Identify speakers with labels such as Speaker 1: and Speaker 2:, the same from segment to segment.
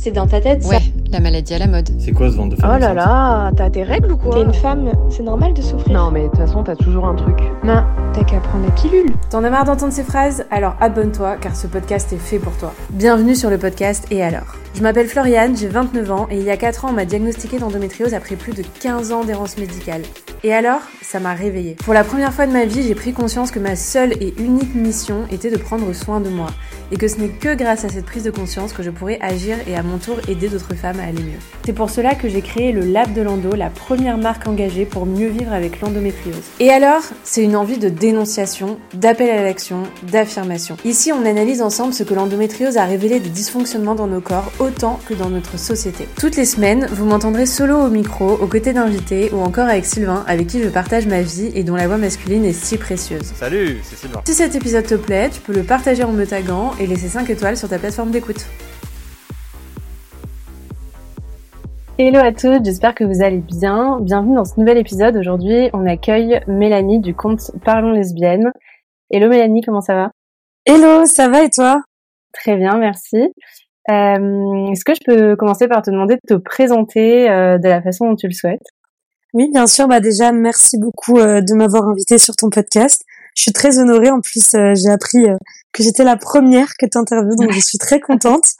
Speaker 1: C'est dans ta tête, ça
Speaker 2: Ouais, la maladie à la mode.
Speaker 3: C'est quoi ce ventre de femme
Speaker 4: Oh là là, t'as tes règles ou quoi
Speaker 1: T'es une femme, c'est normal de souffrir.
Speaker 4: Non mais de toute façon t'as toujours un truc.
Speaker 1: Non, t'as qu'à prendre la pilule.
Speaker 5: T'en as marre d'entendre ces phrases? Alors abonne-toi car ce podcast est fait pour toi. Bienvenue sur le podcast Et alors? Je m'appelle Floriane, j'ai 29 ans et il y a 4 ans on m'a diagnostiqué d'endométriose après plus de 15 ans d'errance médicale. Et alors Ça m'a réveillée. Pour la première fois de ma vie, j'ai pris conscience que ma seule et unique mission était de prendre soin de moi. Et que ce n'est que grâce à cette prise de conscience que je pourrais agir et à mon tour aider d'autres femmes à aller mieux. C'est pour cela que j'ai créé le Lab de l'Endo, la première marque engagée pour mieux vivre avec l'endométriose. Et alors, c'est une envie de dénonciation, d'appel à l'action, d'affirmation. Ici, on analyse ensemble ce que l'endométriose a révélé des dysfonctionnements dans nos corps autant que dans notre société. Toutes les semaines, vous m'entendrez solo au micro, aux côtés d'invités ou encore avec Sylvain, avec qui je partage ma vie et dont la voix masculine est si précieuse.
Speaker 3: Salut, c'est Sylvain.
Speaker 5: Si cet épisode te plaît, tu peux le partager en me taguant et laisser 5 étoiles sur ta plateforme d'écoute. Hello à toutes, j'espère que vous allez bien. Bienvenue dans ce nouvel épisode. Aujourd'hui, on accueille Mélanie du compte Parlons Lesbiennes. Hello Mélanie, comment ça va?
Speaker 6: Hello, ça va et toi?
Speaker 5: Très bien, merci. Euh, Est-ce que je peux commencer par te demander de te présenter euh, de la façon dont tu le souhaites?
Speaker 6: Oui, bien sûr. Bah déjà, merci beaucoup euh, de m'avoir invité sur ton podcast. Je suis très honorée. En plus, euh, j'ai appris euh, que j'étais la première que tu interviews, donc je suis très contente.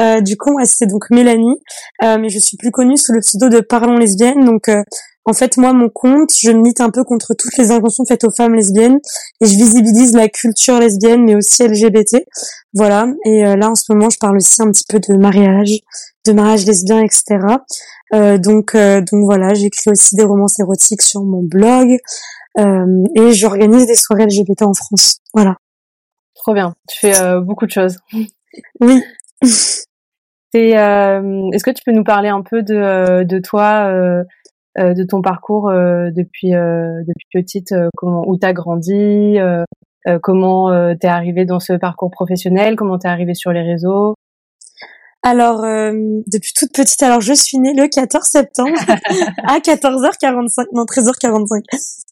Speaker 6: Euh, du coup, c'est donc Mélanie, euh, mais je suis plus connue sous le pseudo de Parlons lesbiennes. Donc, euh, en fait, moi, mon compte, je milite un peu contre toutes les inventions faites aux femmes lesbiennes et je visibilise la culture lesbienne, mais aussi LGBT. Voilà. Et euh, là, en ce moment, je parle aussi un petit peu de mariage, de mariage lesbien, etc. Euh, donc, euh, donc voilà, j'écris aussi des romans érotiques sur mon blog euh, et j'organise des soirées LGBT en France. Voilà.
Speaker 5: Trop bien, tu fais euh, beaucoup de choses.
Speaker 6: Oui.
Speaker 5: C'est, euh, Est-ce que tu peux nous parler un peu de, euh, de toi, de ton parcours euh, depuis, euh, depuis petite, euh, comment, où t'as grandi, comment euh, t'es arrivée dans ce parcours professionnel, comment t'es arrivée sur les réseaux?
Speaker 6: Alors, euh, depuis toute petite, alors je suis née le 14 septembre à 14h45, non 13h45.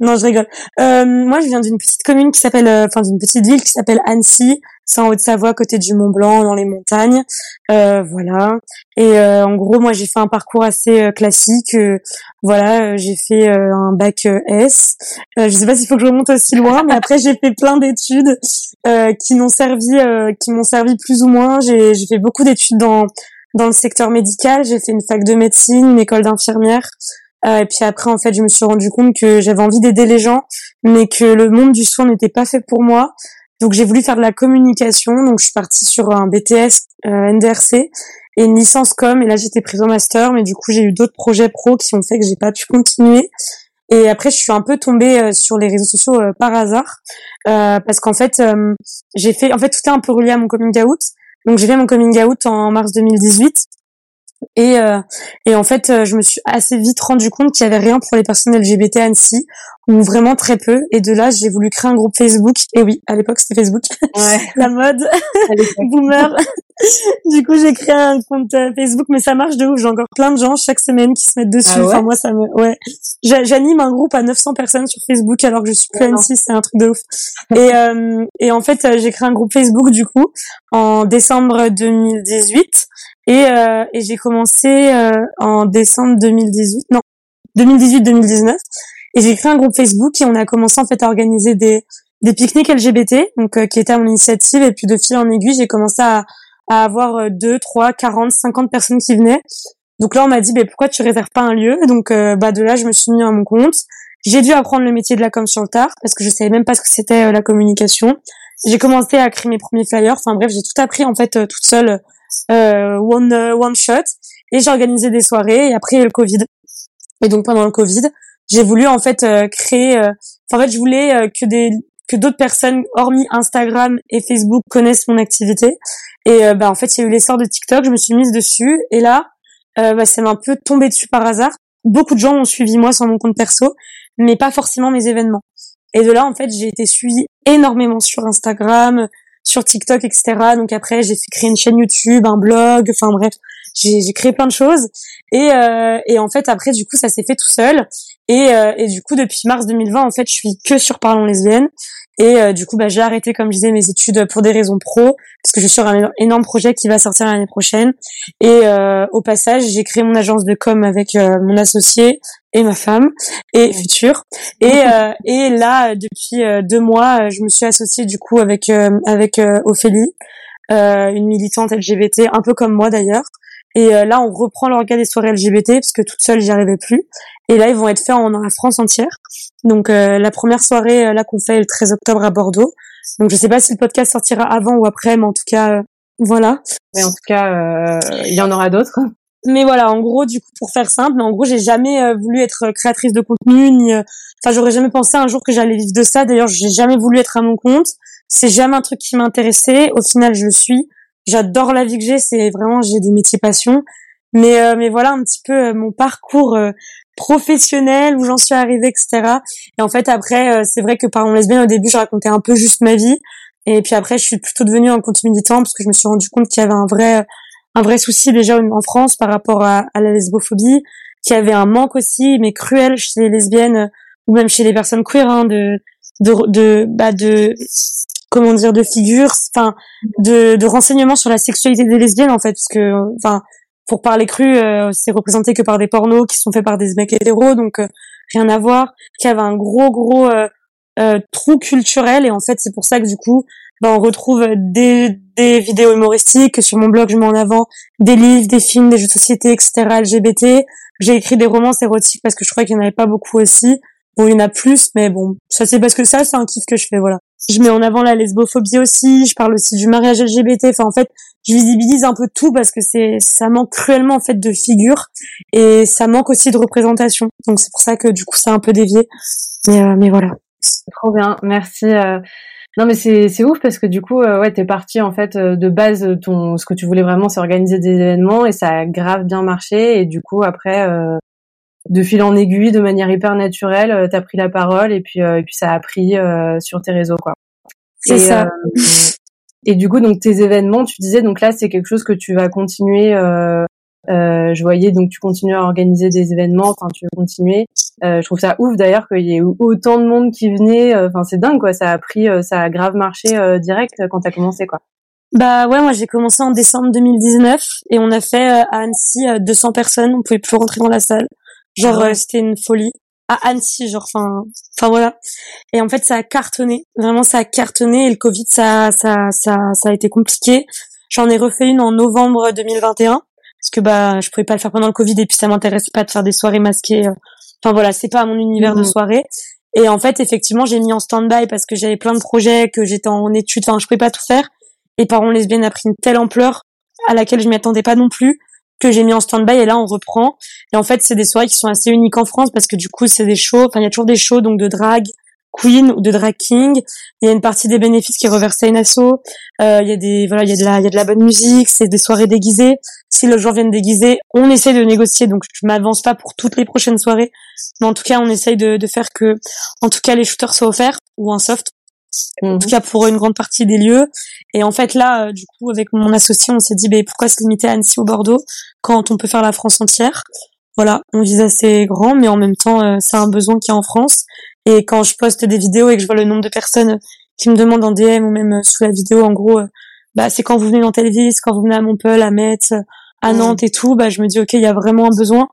Speaker 6: Non, je rigole. Euh, moi, je viens d'une petite commune qui s'appelle, euh, enfin d'une petite ville qui s'appelle Annecy. C'est en Haute-Savoie, côté du Mont Blanc, dans les montagnes. Euh, voilà. Et euh, en gros, moi, j'ai fait un parcours assez euh, classique. Voilà, j'ai fait un bac S. Je sais pas s'il faut que je remonte aussi loin, mais après, j'ai fait plein d'études qui m'ont servi, qui m'ont servi plus ou moins. J'ai fait beaucoup d'études dans dans le secteur médical. J'ai fait une fac de médecine, une école d'infirmière. Euh, et puis après, en fait, je me suis rendu compte que j'avais envie d'aider les gens, mais que le monde du soin n'était pas fait pour moi. Donc j'ai voulu faire de la communication. Donc je suis partie sur un BTS euh, NDRC et une licence com. Et là, j'étais prise au master, mais du coup, j'ai eu d'autres projets pro qui ont fait que j'ai pas pu continuer. Et après, je suis un peu tombée euh, sur les réseaux sociaux euh, par hasard, euh, parce qu'en fait, j'ai fait, en fait, tout est un peu relié à mon coming out. Donc j'ai fait mon coming out en mars 2018. Et, euh, et en fait, euh, je me suis assez vite rendu compte qu'il y avait rien pour les personnes LGBT à Annecy, ou vraiment très peu. Et de là, j'ai voulu créer un groupe Facebook. Et oui, à l'époque, c'était Facebook,
Speaker 5: Ouais.
Speaker 6: la mode, boomer. du coup, j'ai créé un compte euh, Facebook, mais ça marche de ouf. J'ai encore plein de gens chaque semaine qui se mettent dessus.
Speaker 5: Ah ouais
Speaker 6: enfin, moi, ça me, ouais. J'a- J'anime un groupe à 900 personnes sur Facebook alors que je suis plus
Speaker 5: non.
Speaker 6: Annecy, c'est un truc de ouf. Et, euh, et en fait, euh, j'ai créé un groupe Facebook du coup en décembre 2018 et, euh, et j'ai commencé euh, en décembre 2018, non 2018-2019 et j'ai créé un groupe Facebook et on a commencé en fait à organiser des des pique-niques LGBT donc euh, qui étaient à mon initiative et puis de fil en aiguille j'ai commencé à, à avoir euh, 2, 3, 40, 50 personnes qui venaient. Donc là on m'a dit bah, pourquoi tu réserves pas un lieu? Donc euh, bah de là je me suis mis à mon compte. J'ai dû apprendre le métier de la com sur le tard parce que je savais même pas ce que c'était euh, la communication. J'ai commencé à créer mes premiers flyers. Enfin bref j'ai tout appris en fait euh, toute seule one euh, one shot. Et j'ai organisé des soirées et après le Covid. Et donc pendant le Covid j'ai voulu en fait euh, créer euh, en fait je voulais euh, que des que d'autres personnes hormis Instagram et Facebook connaissent mon activité. Et euh, bah en fait il y a eu l'essor de TikTok je me suis mise dessus. Et là euh, bah, ça m'a un peu tombé dessus par hasard. Beaucoup de gens m'ont suivi moi sur mon compte perso mais pas forcément mes événements. Et de là en fait j'ai été suivie énormément sur Instagram sur TikTok etc donc après j'ai créer une chaîne YouTube un blog enfin bref j'ai j'ai créé plein de choses. Et euh, et en fait après du coup ça s'est fait tout seul. Et euh, et du coup depuis mars 2020 en fait je suis que sur Parlons lesbiennes Et euh, du coup, bah, j'ai arrêté, comme je disais, mes études pour des raisons pro, parce que je suis sur un énorme projet qui va sortir l'année prochaine. Et euh, au passage, j'ai créé mon agence de com avec euh, mon associé et ma femme et future. Et et là, depuis deux mois, je me suis associée du coup avec avec Ophélie, une militante LGBT, un peu comme moi d'ailleurs. Et là, on reprend l'organe des soirées LGBT parce que toute seule, j'y arrivais plus. Et là, ils vont être faits en, dans la France entière. Donc euh, la première soirée euh, là qu'on fait le 13 octobre à Bordeaux. Donc je sais pas si le podcast sortira avant ou après, mais en tout cas, euh, voilà.
Speaker 5: Mais en tout cas, il y en aura d'autres.
Speaker 6: Mais voilà, en gros, du coup, pour faire simple, en gros, j'ai jamais voulu être créatrice de contenu, ni, enfin, j'aurais jamais pensé un jour que j'allais vivre de ça. D'ailleurs, j'ai jamais voulu être à mon compte. C'est jamais un truc qui m'intéressait. Au final, je le suis. J'adore la vie que j'ai. C'est vraiment, j'ai des métiers passion. Mais, mais voilà un petit peu mon parcours professionnelle où j'en suis arrivée etc et en fait après euh, c'est vrai que par mon lesbienne au début je racontais un peu juste ma vie et puis après je suis plutôt devenue un compte militant parce que je me suis rendu compte qu'il y avait un vrai un vrai souci déjà en France par rapport à, la lesbophobie qu'il y avait un manque aussi mais cruel chez les lesbiennes ou même chez les personnes queer hein, de de bah de comment dire de figures enfin de de renseignements sur la sexualité des lesbiennes en fait parce que enfin pour parler cru, euh, c'est représenté que par des pornos qui sont faits par des mecs hétéros, donc euh, rien à voir. Qui avait un gros gros euh, trou culturel et en fait c'est pour ça que du coup ben, on retrouve des, des vidéos humoristiques sur mon blog je mets en avant des livres des films des jeux de société etc LGBT j'ai écrit des romans érotiques parce que je crois qu'il n'y en avait pas beaucoup aussi bon il y en a plus mais bon ça c'est parce que ça c'est un kiff que je fais voilà je mets en avant la lesbophobie aussi je parle aussi du mariage LGBT enfin en fait je visibilise un peu tout parce que c'est ça manque cruellement en fait de figures et ça manque aussi de représentation. Donc c'est pour ça que du coup ça a un peu dévié. Mais euh, mais voilà.
Speaker 5: Trop bien, merci. Euh. Non mais c'est c'est ouf parce que du coup euh, ouais t'es parti en fait de base ton ce que tu voulais vraiment c'est organiser des événements et ça a grave bien marché et du coup après de fil en aiguille de manière hyper naturelle t'as pris la parole et puis et puis ça a pris sur tes réseaux quoi.
Speaker 6: C'est ça.
Speaker 5: Et du coup, donc tes événements, tu disais, donc là, c'est quelque chose que tu vas continuer. Euh, euh, je voyais donc tu continues à organiser des événements, enfin tu veux continuer. Euh, je trouve ça ouf d'ailleurs qu'il y ait autant de monde qui venait. Euh, enfin c'est dingue quoi, ça a pris, euh, ça a grave marché euh, direct quand t'as commencé quoi.
Speaker 6: Bah ouais, moi j'ai commencé en décembre 2019 et on a fait à Annecy 200 personnes, on pouvait plus rentrer dans la salle. Genre ah c'était une folie à Annecy, genre, enfin, enfin voilà. Et en fait, ça a cartonné. Vraiment, ça a cartonné. Et le Covid, ça, ça, ça, ça a été compliqué. J'en ai refait une en novembre 2021 parce que bah, je pouvais pas le faire pendant le Covid et puis ça m'intéresse pas de faire des soirées masquées. Euh. Enfin voilà, c'est pas mon univers de mhm. soirée. Et en fait, effectivement, j'ai mis en stand-by parce que j'avais plein de projets, que j'étais en études. Enfin, je pouvais pas tout faire. Et Parents lesbiennes a pris une telle ampleur à laquelle je m'y attendais pas non plus que j'ai mis en stand-by et là on reprend. Et en fait, c'est des soirées qui sont assez uniques en France parce que du coup, c'est des shows, enfin il y a toujours des shows donc de drag queen ou de drag king. Il y a une partie des bénéfices qui est reversée à une asso. Euh, il y a des voilà, il y a de la il y a de la bonne musique, c'est des soirées déguisées. Si le jour vient déguisé, on essaie de négocier donc je m'avance pas pour toutes les prochaines soirées, mais en tout cas, on essaye de, de faire que en tout cas les shooters soient offerts ou un soft en mhm. tout cas pour une grande partie des lieux. Et en fait là, euh, du coup, avec mon associé, on s'est dit, ben pourquoi se limiter à Annecy ou Bordeaux quand on peut faire la France entière? Voilà, on vise assez grand, mais en même temps, euh, c'est un besoin qui est en France. Et quand je poste des vidéos et que je vois le nombre de personnes qui me demandent en DM ou même sous la vidéo, en gros, euh, bah c'est quand vous venez dans telle ville, quand vous venez à Montpellier, à Metz, à mhm. Nantes et tout, bah je me dis ok, il y a vraiment un besoin.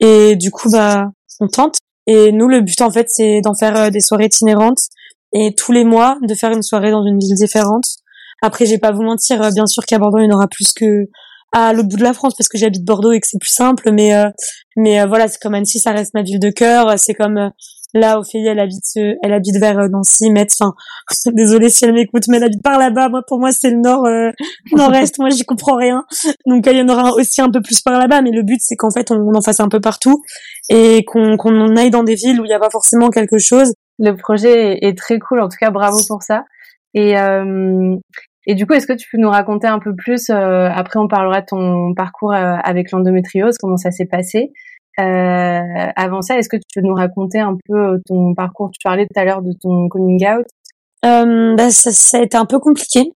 Speaker 6: Et du coup, bah on tente. Et nous, le but en fait, c'est d'en faire des soirées itinérantes et tous les mois de faire une soirée dans une ville différente. Après, j'ai pas vous mentir, euh, bien sûr qu'à Bordeaux, il y en aura plus que à l'autre bout de la France parce que j'habite Bordeaux et que c'est plus simple. Mais euh, mais euh, voilà, c'est comme Annecy, ça reste ma ville de cœur. C'est comme là, Ophélie, elle habite elle habite vers Nancy, Metz. Enfin, désolée si elle m'écoute, mais elle habite par là-bas. Moi, pour moi, c'est le nord nord-est. moi, j'y comprends rien. Donc il y en aura aussi un peu plus par là-bas. Mais le but, c'est qu'en fait, on, en fasse un peu partout et qu'on qu'on aille dans des villes où il n'y a pas forcément quelque chose
Speaker 5: le projet est, très cool. En tout cas, bravo pour ça. Et, euh, et du coup, est-ce que tu peux nous raconter un peu plus euh, Après, on parlera de ton parcours euh, avec l'endométriose, comment ça s'est passé. avant ça, est-ce que tu peux nous raconter un peu ton parcours? Tu parlais tout à l'heure de ton coming out.
Speaker 6: Bah, ça, ça, a été un peu compliqué.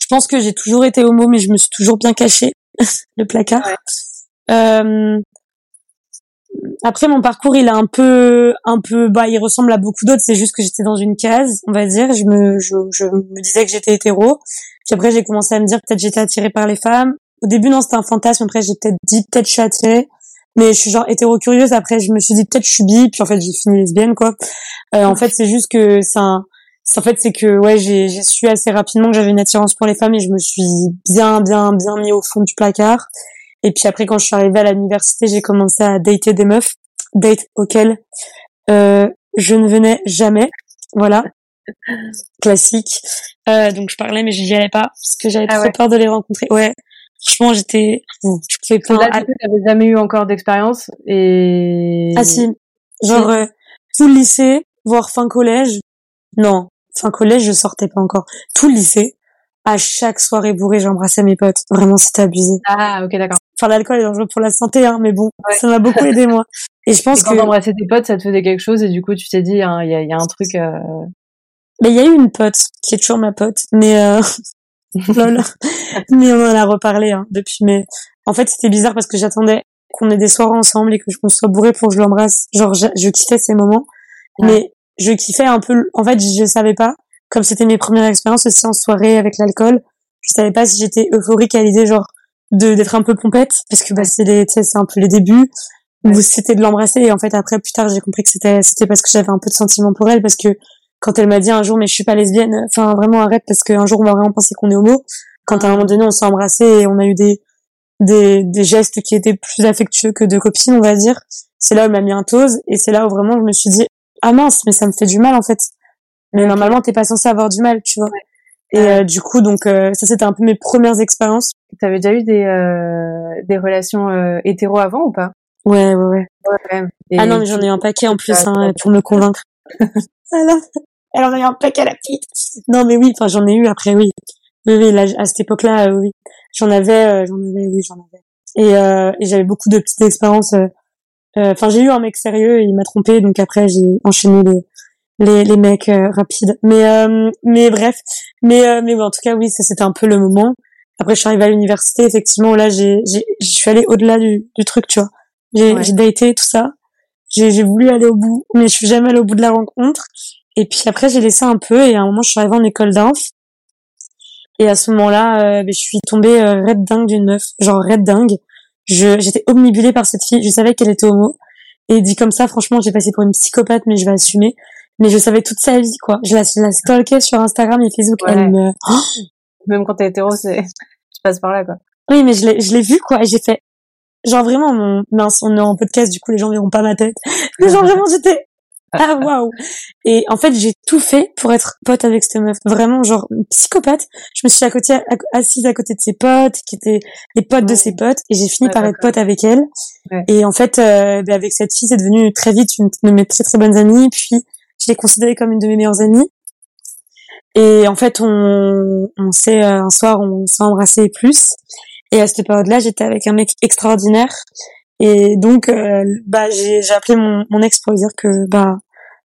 Speaker 6: Je pense que j'ai toujours été homo, mais je me suis toujours bien caché le placard. Après mon parcours, il est un peu, un peu, bah, il ressemble à beaucoup d'autres. C'est juste que j'étais dans une case, on va dire. Je me, je, je me disais que j'étais hétéro. Puis après, j'ai commencé à me dire peut-être j'étais attirée par les femmes. Au début, non, c'était un fantasme. Après, j'ai peut-être dit peut-être je suis attirée. Mais je suis genre hétéro curieuse. Après, je me suis dit peut-être je suis bi. Puis en fait, j'ai fini lesbienne, quoi. Euh, en fait, c'est juste que c'est un, en fait, c'est que ouais, j'ai su assez rapidement que j'avais une attirance pour les femmes et je me suis bien, bien, bien mis au fond du placard. Et puis après, quand je suis arrivée à l'université, j'ai commencé à dater des meufs, date auxquelles euh, je ne venais jamais. Voilà, classique. Euh, donc je parlais, mais j'y allais pas parce que j'avais
Speaker 5: Ah
Speaker 6: trop
Speaker 5: ouais.
Speaker 6: peur de les rencontrer. Ouais, franchement, j'étais, je pouvais pas.
Speaker 5: Là, t'avais jamais eu encore d'expérience et.
Speaker 6: Ah si, genre euh, tout le lycée, voire fin collège. Non, fin collège, je sortais pas encore. Tout le lycée, à chaque soirée bourrée, j'embrassais mes potes. Vraiment, c'était abusé.
Speaker 5: Ah, ok, d'accord.
Speaker 6: Enfin, l'alcool est dangereux pour la santé, hein, mais bon,
Speaker 5: Ouais.
Speaker 6: ça m'a beaucoup aidé moi. Et je pense
Speaker 5: Et quand
Speaker 6: que,
Speaker 5: t'embrassais tes potes, ça te faisait quelque chose et du coup, tu t'es dit, hein, il y, a, y a un truc. euh,
Speaker 6: mais il y a eu une pote qui est toujours ma pote, mais euh... lol. mais on en a reparlé hein, depuis. Mais en fait, c'était bizarre parce que j'attendais qu'on ait des soirées ensemble et que qu'on soit bourré pour que je l'embrasse. Genre, je, je kiffais ces moments,
Speaker 5: Ouais.
Speaker 6: mais je kiffais un peu. En fait, je savais pas. Comme c'était mes premières expériences aussi en soirée avec l'alcool, je savais pas si j'étais euphorique à l'idée genre de d'être un peu pompette parce que bah c'est les, c'est un peu les débuts
Speaker 5: Ouais.
Speaker 6: où c'était de l'embrasser et en fait après plus tard j'ai compris que c'était c'était parce que j'avais un peu de sentiment pour elle parce que quand elle m'a dit un jour mais je suis pas lesbienne enfin vraiment arrête parce qu'un jour on va vraiment penser qu'on est homo quand à un moment donné on s'est embrassé et on a eu des des des gestes qui étaient plus affectueux que de copines on va dire c'est là où elle m'a mis un tose et c'est là où vraiment je me suis dit ah mince mais ça me fait du mal en fait mais normalement t'es pas censé avoir du mal tu vois. Et euh, du coup donc euh, ça c'était un peu mes premières expériences.
Speaker 5: T'avais déjà eu des euh, des relations euh, hétéro avant ou pas?
Speaker 6: Ouais ouais ouais.
Speaker 5: Ouais. Et
Speaker 6: ah non mais j'en ai eu un paquet en plus
Speaker 5: Ah,
Speaker 6: hein,
Speaker 5: ouais.
Speaker 6: pour me convaincre. Alors elle en a eu un paquet la petite. Non mais oui enfin j'en ai eu après oui. Oui oui là, à cette époque-là euh, oui. J'en avais euh, j'en avais oui j'en avais. Et, euh, et j'avais beaucoup de petites expériences euh, euh, enfin j'ai eu un mec sérieux et il m'a trompé donc après j'ai enchaîné les les, les mecs euh, rapides. Mais euh, mais bref. Mais euh, mais oui, en tout cas oui ça c'était un peu le moment. Après je suis arrivée à l'université effectivement là j'ai j'ai je suis allée au-delà du, du truc tu vois. J'ai
Speaker 5: Ouais.
Speaker 6: j'ai daté tout ça. J'ai j'ai voulu aller au bout mais je suis jamais allée au bout de la rencontre. Et puis après j'ai laissé un peu et à un moment je suis arrivée en école d'inf. Et à ce moment-là euh, ben, je suis tombée euh, red dingue d'une meuf genre red dingue. Je j'étais omnibulée par cette fille. Je savais qu'elle était homo. Et dit comme ça franchement j'ai passé pour une psychopathe mais je vais assumer mais je savais toute sa vie quoi. Je la, je la stalkais sur Instagram et Facebook.
Speaker 5: Ouais.
Speaker 6: elle me
Speaker 5: Même quand t'es hétéro, c'est tu passes par là quoi.
Speaker 6: oui mais je l'ai je l'ai vu quoi et j'ai fait genre vraiment mon mince on est en podcast du coup les gens verront pas ma tête. Mais genre vraiment j'étais ah waouh. Et en fait j'ai tout fait pour être pote avec cette meuf. Vraiment genre une psychopathe. Je me suis à côté à- assise à côté de ses potes qui étaient les potes de ses potes et j'ai fini
Speaker 5: Ouais,
Speaker 6: par être pote avec elle. Et en fait euh, ben, avec cette fille c'est devenu très vite une de mes très très bonnes amies. Puis l'ai considérée comme une de mes meilleures amies. Et en fait on on s'est euh, un soir on s'est embrassé plus. Et à cette période-là j'étais avec un mec extraordinaire. Et donc euh, bah j'ai j'ai appelé mon, mon ex pour lui dire que bah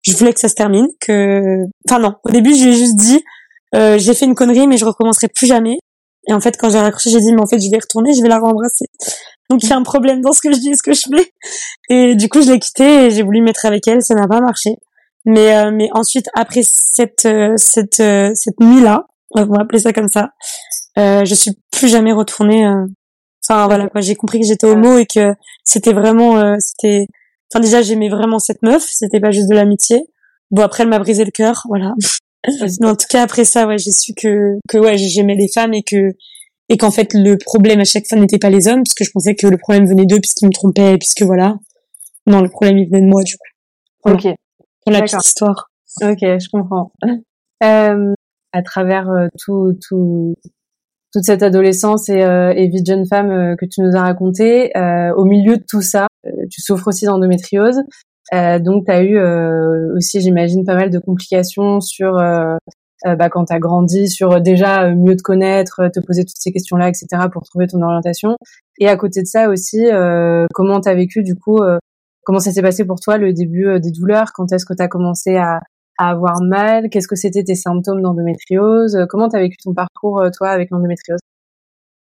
Speaker 6: je voulais que ça se termine que enfin non. Au début je lui ai juste dit euh, j'ai fait une connerie mais je recommencerai plus jamais. Et en fait quand j'ai raccroché j'ai dit mais en fait je vais retourner je vais la rembrasser. Donc il y a un problème dans ce que je dis et ce que je fais. Et du coup je l'ai quittée et j'ai voulu me mettre avec elle ça n'a pas marché mais euh, mais ensuite après cette euh, cette euh, cette nuit là on va appeler ça comme ça euh, je suis plus jamais retournée euh, enfin voilà quoi j'ai compris que j'étais homo et que c'était vraiment euh, c'était enfin déjà j'aimais vraiment cette meuf c'était pas juste de l'amitié. Bon après elle m'a brisé le cœur voilà. Mais en tout cas après ça ouais j'ai su que que ouais j'aimais les femmes et que et qu'en fait le problème à chaque fois n'était pas les hommes puisque je pensais que le problème venait d'eux puisqu'ils me trompaient puisque voilà. Non le problème il venait de moi du coup. Voilà.
Speaker 5: Ok.
Speaker 6: Pour la petite histoire
Speaker 5: Ok, je comprends. Euh, à travers euh, tout, tout, toute cette adolescence et, euh, et vie de jeune femme euh, que tu nous as raconté, euh, au milieu de tout ça, tu souffres aussi d'endométriose. Euh, donc, tu as eu euh, aussi, j'imagine, pas mal de complications sur bah, quand tu as grandi, sur déjà mieux te connaître, te poser toutes ces questions-là, etc., pour trouver ton orientation. Et à côté de ça aussi, euh, comment tu as vécu, du coup, euh, comment ça s'est passé pour toi le début euh, des douleurs? Quand est-ce que tu as commencé à, à avoir mal? Qu'est-ce que c'était tes symptômes d'endométriose? Euh, Comment tu as vécu ton parcours, euh, toi, avec l'endométriose?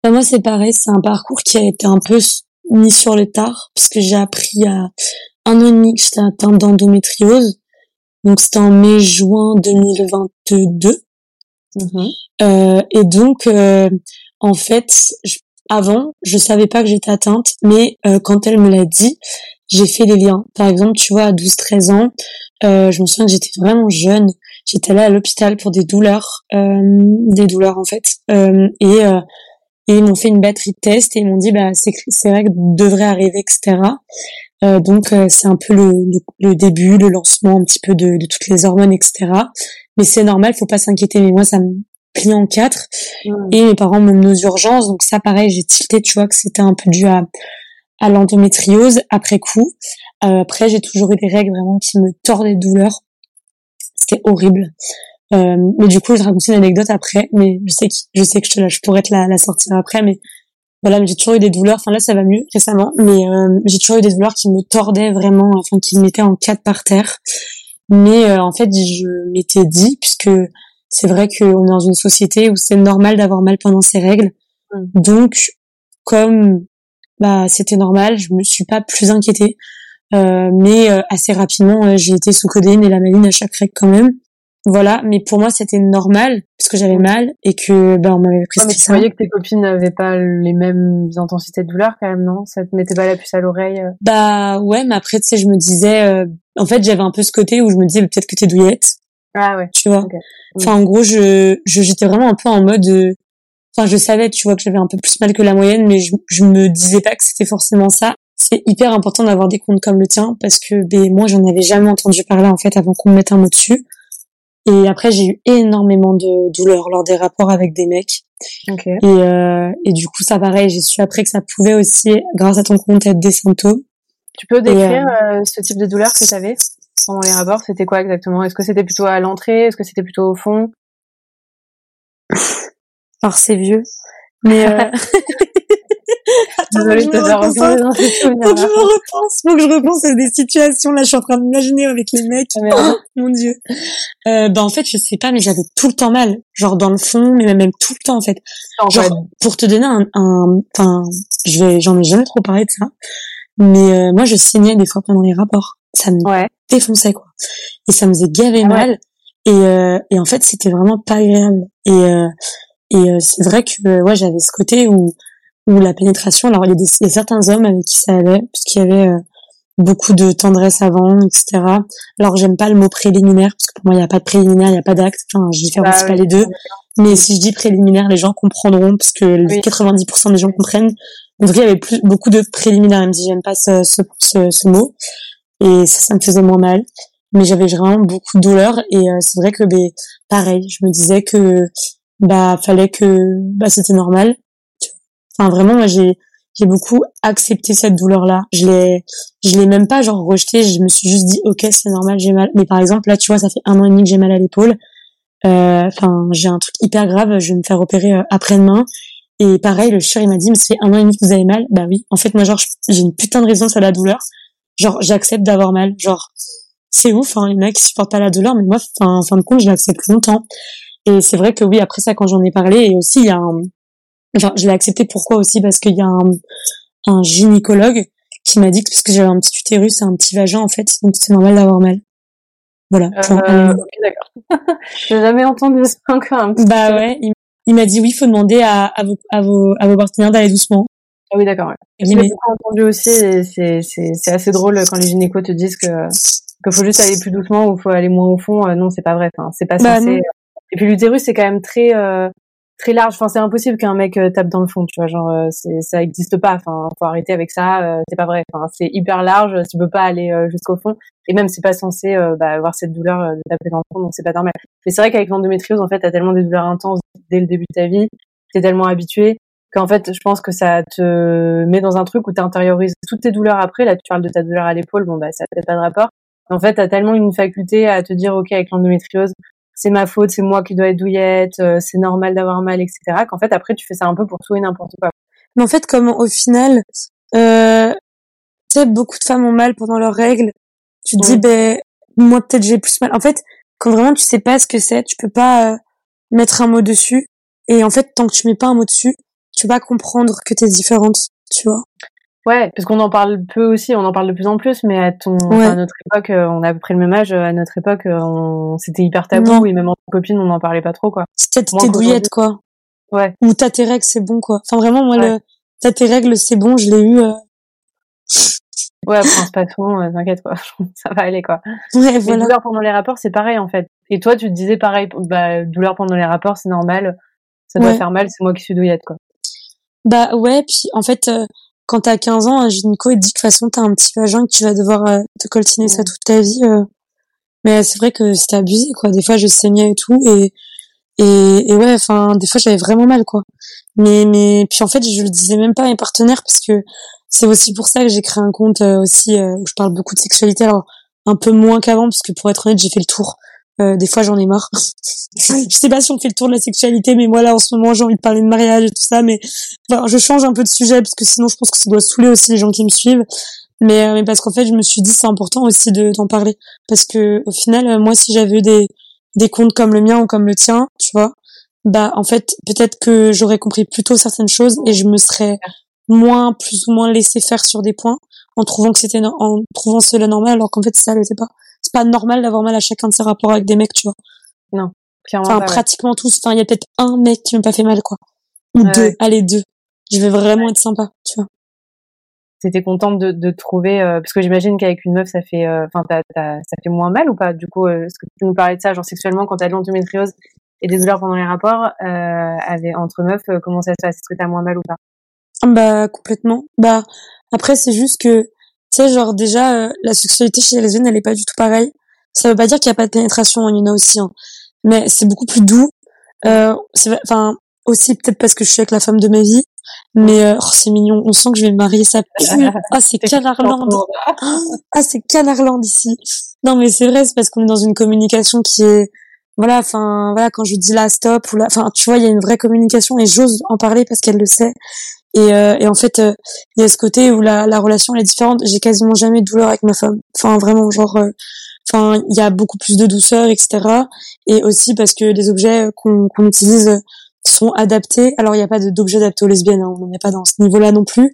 Speaker 6: Bah, moi c'est pareil c'est un parcours qui a été un peu mis sur le tard parce que j'ai appris à un an et demi que j'étais atteinte d'endométriose. Donc c'était en mai-juin 2022.
Speaker 5: Mhm.
Speaker 6: Euh, et donc, euh, en fait, je- avant, je savais pas que j'étais atteinte, mais euh, quand elle me l'a dit, j'ai fait les liens. Par exemple, tu vois, à 12-13 ans, euh, je me souviens que j'étais vraiment jeune. J'étais allée à l'hôpital pour des douleurs, euh, des douleurs en fait, Euh, et euh, et ils m'ont fait une batterie de tests et ils m'ont dit bah c'est c'est vrai que devrait arriver etc. Euh, donc euh, c'est un peu le, le, le début, le lancement un petit peu de, de toutes les hormones etc. Mais c'est normal, faut pas s'inquiéter. Mais moi ça me plie en quatre et mes parents m'ont aux urgences donc ça pareil j'ai tilté tu vois que c'était un peu dû à à l'endométriose après coup. Euh, après j'ai toujours eu des règles vraiment qui me tordent les douleurs. C'était horrible. Euh, mais du coup, je raconte une anecdote après, mais je sais que je sais que je, te pourrais te la, la sortir après, mais voilà, mais j'ai toujours eu des douleurs. Enfin là, ça va mieux récemment, mais euh, j'ai toujours eu des douleurs qui me tordaient vraiment, enfin qui me mettaient en quatre par terre. Mais euh, en fait, je m'étais dit, puisque c'est vrai qu'on est dans une société où c'est normal d'avoir mal pendant ses règles,
Speaker 5: Mm.
Speaker 6: donc comme bah c'était normal, je me suis pas plus inquiétée. Euh, mais euh, assez rapidement, euh, j'ai été sous codéine et la maline à chaque règle quand même. Voilà, mais pour moi c'était normal parce que j'avais mal et que bah on m'avait
Speaker 5: Ouais, mais
Speaker 6: prescrit
Speaker 5: tu voyais que tes copines n'avaient pas les mêmes intensités de douleur quand même, non? Ça te mettait pas la puce à l'oreille euh?
Speaker 6: Bah ouais, mais après tu sais je me disais euh, en fait j'avais un peu ce côté où je me disais peut-être que t'es douillette,
Speaker 5: Ah ouais.
Speaker 6: tu vois? Enfin en gros je je j'étais vraiment un peu en mode euh, enfin je savais tu vois que j'avais un peu plus mal que la moyenne mais je je me disais pas que c'était forcément ça. C'est hyper important d'avoir des comptes comme le tien parce que ben moi j'en avais jamais entendu parler en fait avant qu'on me mette un mot dessus. Et après j'ai eu énormément de douleurs lors des rapports avec des mecs.
Speaker 5: Ok.
Speaker 6: Et, euh, et du coup, ça pareil, j'ai su après que ça pouvait aussi, grâce à ton compte, être des symptômes.
Speaker 5: Tu peux décrire euh, ce type de douleur que tu avais pendant les rapports? C'était quoi exactement? Est-ce que c'était plutôt à l'entrée? Est-ce que c'était plutôt au fond?
Speaker 6: Alors c'est vieux, mais euh... Attends,
Speaker 5: Désolée
Speaker 6: je
Speaker 5: te
Speaker 6: me repense
Speaker 5: ces
Speaker 6: Faut que je me repense, faut que je repense à des situations. Là, je suis en train d'imaginer avec les mecs.
Speaker 5: Ah, merde.
Speaker 6: mon dieu. Euh, bah en fait, je sais pas, mais j'avais tout le temps mal, genre dans le fond, mais même tout le temps en fait.
Speaker 5: En
Speaker 6: Genre, pour te donner un, un- enfin, je vais, j'en ai jamais trop parlé de ça, mais euh, moi je saignais des fois pendant les rapports. Ça me
Speaker 5: Ouais.
Speaker 6: défonçait quoi, et ça me faisait gaver
Speaker 5: Ah ouais.
Speaker 6: mal. Et, euh, et en fait, c'était vraiment pas agréable. Et, euh, et euh, c'est vrai que euh, ouais, j'avais ce côté où où la pénétration. Alors il y, a des, il y a certains hommes avec qui ça allait, parce qu'il y avait euh, beaucoup de tendresse avant, etc. Alors j'aime pas le mot préliminaire parce que pour moi il y a pas de préliminaire, il y a pas d'acte. Enfin, je différencie
Speaker 5: Bah
Speaker 6: pas
Speaker 5: oui.
Speaker 6: les deux. Mais si je dis préliminaire, les gens comprendront parce que les
Speaker 5: Oui.
Speaker 6: 90% des gens comprennent. En cas, il y avait plus, beaucoup de préliminaires, même si j'aime pas ce, ce, ce, ce mot. Et ça, ça me faisait moins mal. Mais j'avais vraiment beaucoup de douleur et euh, c'est vrai que ben pareil, je me disais que bah fallait que bah c'était normal. Enfin vraiment, moi j'ai j'ai beaucoup accepté cette douleur là. Je l'ai je l'ai même pas genre rejeté. Je me suis juste dit ok c'est normal j'ai mal. Mais par exemple là tu vois ça fait un an et demi que j'ai mal à l'épaule. Euh, Enfin j'ai un truc hyper grave. Je vais me faire opérer euh, après-demain. Et pareil le il m'a dit mais ça fait un an et demi que vous avez mal. Bah oui. En fait moi genre j'ai une putain de raison sur la douleur. Genre j'accepte d'avoir mal. Genre c'est ouf, hein, il y en supportent pas la douleur, mais moi, en fin de compte, je l'accepte longtemps. Et c'est vrai que oui, après ça, quand j'en ai parlé, et aussi, il y a un, enfin, je l'ai accepté pourquoi aussi, parce qu'il y a un, un gynécologue qui m'a dit que parce que j'avais un petit utérus et un petit vagin, en fait, donc c'est normal d'avoir mal. Voilà. point.
Speaker 5: Euh, ok, d'accord. J'ai jamais entendu ça encore un petit
Speaker 6: Bah
Speaker 5: peu.
Speaker 6: ouais, il, m'a dit oui, il faut demander à, à vos, à vos, à vos partenaires d'aller doucement.
Speaker 5: Ah oui, d'accord. ouais. Je
Speaker 6: mais-
Speaker 5: entendu aussi et c'est, c'est, c'est assez drôle quand les gynécos te disent que, qu'il faut juste aller plus doucement ou faut aller moins au fond. Euh, non, c'est pas vrai. Enfin, c'est pas
Speaker 6: Bah
Speaker 5: censé. Et puis l'utérus, c'est quand même très, euh, très large. Enfin, c'est impossible qu'un mec euh, tape dans le fond, tu vois. Genre, euh, c'est, ça existe pas. Enfin, faut arrêter avec ça. euh, c'est pas vrai. Enfin, c'est hyper large. Tu peux pas aller jusqu'au fond. Et même, c'est pas censé bah, avoir cette douleur de taper dans le fond, donc c'est pas normal. Mais c'est vrai qu'avec l'endométriose, en fait, t'as tellement des douleurs intenses dès le début de ta vie, t'es tellement habitué qu'en fait, je pense que ça te met dans un truc où tu intériorises toutes tes douleurs après. Là, tu parles de ta douleur à l'épaule, bon, bah, ça n'a peut-être pas de rapport. En fait, t'as tellement une faculté à te dire, OK, avec l'endométriose, c'est ma faute, c'est moi qui dois être douillette, euh, c'est normal d'avoir mal, etc. Qu'en fait, après, tu fais ça un peu pour tout et n'importe quoi.
Speaker 6: Mais en fait, comme au final, euh, tu sais, beaucoup de femmes ont mal pendant leurs règles. Tu te dis, ben, moi peut-être j'ai plus mal. En fait, quand vraiment tu sais pas ce que c'est, tu peux pas euh, mettre un mot dessus. Et en fait, tant que tu mets pas un mot dessus, tu pas comprendre que t'es différente, tu vois.
Speaker 5: Ouais, parce qu'on en parle peu aussi, on en parle de plus en plus, mais à ton,
Speaker 6: Ouais.
Speaker 5: à notre époque, euh, on a à peu près le même âge. À notre époque, euh, on, c'était hyper tabou
Speaker 6: Non.
Speaker 5: et même en copine, on n'en parlait pas trop, quoi. Moins
Speaker 6: tes douillettes, quoi.
Speaker 5: Ouais.
Speaker 6: Ou t'as tes règles, c'est bon, quoi. Enfin, vraiment, moi,
Speaker 5: Ouais.
Speaker 6: le, t'as tes règles, c'est bon, je l'ai eu, euh,
Speaker 5: Ouais, prince patron, euh, t'inquiète, quoi. Ça va aller, quoi.
Speaker 6: ouais,
Speaker 5: Les
Speaker 6: voilà.
Speaker 5: douleurs pendant les rapports, c'est pareil, en fait. Et toi, tu te disais pareil, bah, douleur pendant les rapports, c'est normal. Ça doit
Speaker 6: Ouais.
Speaker 5: faire mal, c'est moi qui suis douillette, quoi.
Speaker 6: Bah, ouais, puis, en fait, euh, quand t'as 15 ans, un gynéco, il te dit que de toute façon, t'as un petit vagin, que tu vas devoir euh, te coltiner ça toute ta vie. euh. Mais c'est vrai que c'était abusé, quoi. Des fois, je saignais et tout, et, et, et ouais, enfin, des fois, j'avais vraiment mal, quoi. Mais, mais, puis en fait, je le disais même pas à mes partenaires parce que c'est aussi pour ça que j'ai créé un compte euh, aussi où je parle beaucoup de sexualité. Alors, un peu moins qu'avant, parce que pour être honnête, j'ai fait le tour. Euh, des fois, j'en ai marre. je sais pas si on fait le tour de la sexualité, mais moi, là, en ce moment, j'ai envie de parler de mariage et tout ça, mais enfin, je change un peu de sujet parce que sinon, je pense que ça doit saouler aussi les gens qui me suivent. Mais, euh, mais parce qu'en fait, je me suis dit, c'est important aussi de d'en parler. Parce que, au final, euh, moi, si j'avais eu des, des comptes comme le mien ou comme le tien, tu vois, bah, en fait, peut-être que j'aurais compris plus tôt certaines choses et je me serais moins, plus ou moins laissé faire sur des points en trouvant que c'était, no- en trouvant cela normal alors qu'en fait, ça l'était pas. C'est pas normal d'avoir mal à chacun de ses rapports avec des mecs, tu vois.
Speaker 5: Clairement
Speaker 6: Enfin,
Speaker 5: pas, ouais.
Speaker 6: pratiquement tous. Enfin, il y a peut-être un mec qui m'a pas fait mal, quoi. Ou deux.
Speaker 5: ouais.
Speaker 6: Allez, deux. Je vais vraiment être sympa, tu vois.
Speaker 5: T'étais contente de, trouver, euh, parce que j'imagine qu'avec une meuf, ça fait, euh, enfin, ça fait moins mal ou pas Du coup, euh, est-ce que tu nous parlais de ça, genre sexuellement, quand t'as de l'endométriose et des douleurs pendant les rapports, euh, avec, entre meufs, euh, comment ça se passe? Est-ce que t'as moins mal ou pas?
Speaker 6: Bah, complètement. Bah, après, c'est juste que, tu sais, genre, déjà, euh, la sexualité chez les lesbiennes, elle est pas du tout pareille. Ça veut pas dire qu'il y a pas de pénétration, il y en a aussi, hein. Mais c'est beaucoup plus doux. Euh, enfin, aussi peut-être parce que je suis avec la femme de ma vie. Mais, euh, oh, c'est mignon. On sent que je vais me marier, ça pue. Ah, c'est Canarland. Ah, c'est Canarland ici. Non, mais c'est vrai, c'est parce qu'on est dans une communication qui est, voilà, enfin, voilà, quand je dis là, stop, ou là, enfin, tu vois, il y a une vraie communication et j'ose en parler parce qu'elle le sait. Et, euh, et en fait, euh, il y a ce côté où la, la relation elle est différente. J'ai quasiment jamais de douleur avec ma femme. Enfin, vraiment, genre, euh, enfin, il y a beaucoup plus de douceur, etc. Et aussi parce que les objets qu'on qu'on utilise euh, sont adaptés. Alors, il n'y a pas d'objets adaptés aux lesbiennes. Hein, on n'est pas dans ce niveau-là non plus.